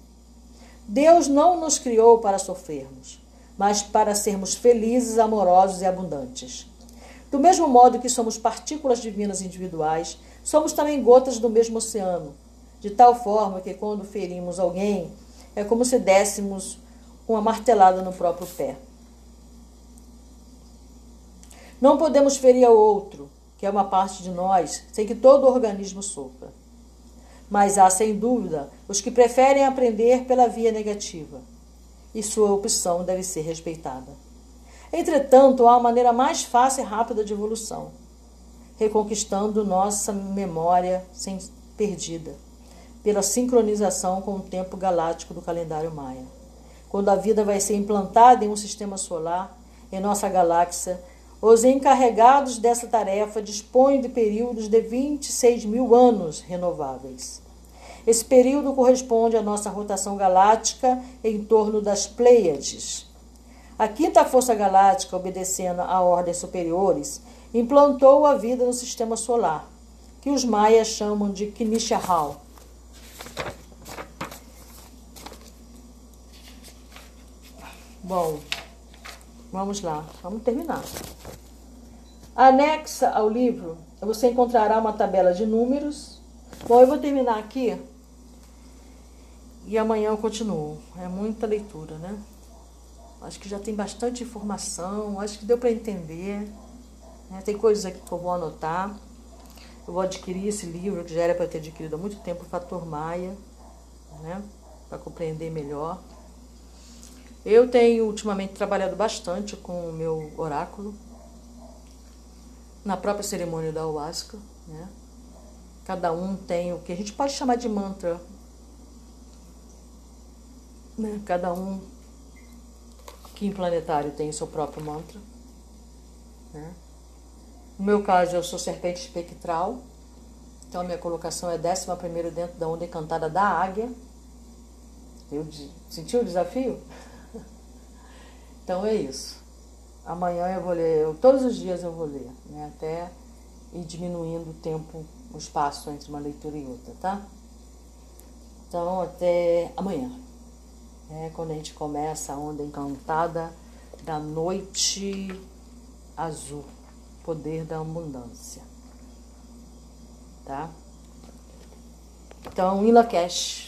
Speaker 1: Deus não nos criou para sofrermos, mas para sermos felizes, amorosos e abundantes. Do mesmo modo que somos partículas divinas individuais, Somos também gotas do mesmo oceano, de tal forma que quando ferimos alguém, é como se dessemos uma martelada no próprio pé. Não podemos ferir ao outro, que é uma parte de nós, sem que todo o organismo sofra. Mas há, sem dúvida, os que preferem aprender pela via negativa, e sua opção deve ser respeitada. Entretanto, há uma maneira mais fácil e rápida de evolução, reconquistando nossa memória sem perdida, pela sincronização com o tempo galáctico do calendário maia. Quando a vida vai ser implantada em um sistema solar, em nossa galáxia, os encarregados dessa tarefa dispõem de períodos de 26 mil anos renováveis. Esse período corresponde à nossa rotação galáctica em torno das Pleiades. A quinta força galáctica, obedecendo a ordens superiores, implantou a vida no sistema solar, que os maias chamam de Kinishahal. Bom, vamos lá, vamos terminar. Anexa ao livro, você encontrará uma tabela de números. Bom, eu vou terminar aqui e amanhã eu continuo. É muita leitura, né? Acho que já tem bastante informação, acho que deu para entender. Né? Tem coisas aqui que eu vou anotar. Eu vou adquirir esse livro, que já era para ter adquirido há muito tempo, o Fator Maia, né? para compreender melhor. Eu tenho ultimamente trabalhado bastante com o meu oráculo, na própria cerimônia da Ayahuasca. Né? Cada um tem o que a gente pode chamar de mantra né? Cada um que em planetário tem o seu próprio mantra. Né? No meu caso, eu sou serpente espectral, então a minha colocação é décima primeiro dentro da onda encantada da águia. Eu sentiu o desafio? Então é isso. Amanhã eu vou ler, eu, todos os dias eu vou ler, né? até ir diminuindo o tempo, o espaço entre uma leitura e outra, tá? Então até amanhã. É quando a gente começa a onda encantada da noite azul, poder da abundância. Tá? Então, Ilakesh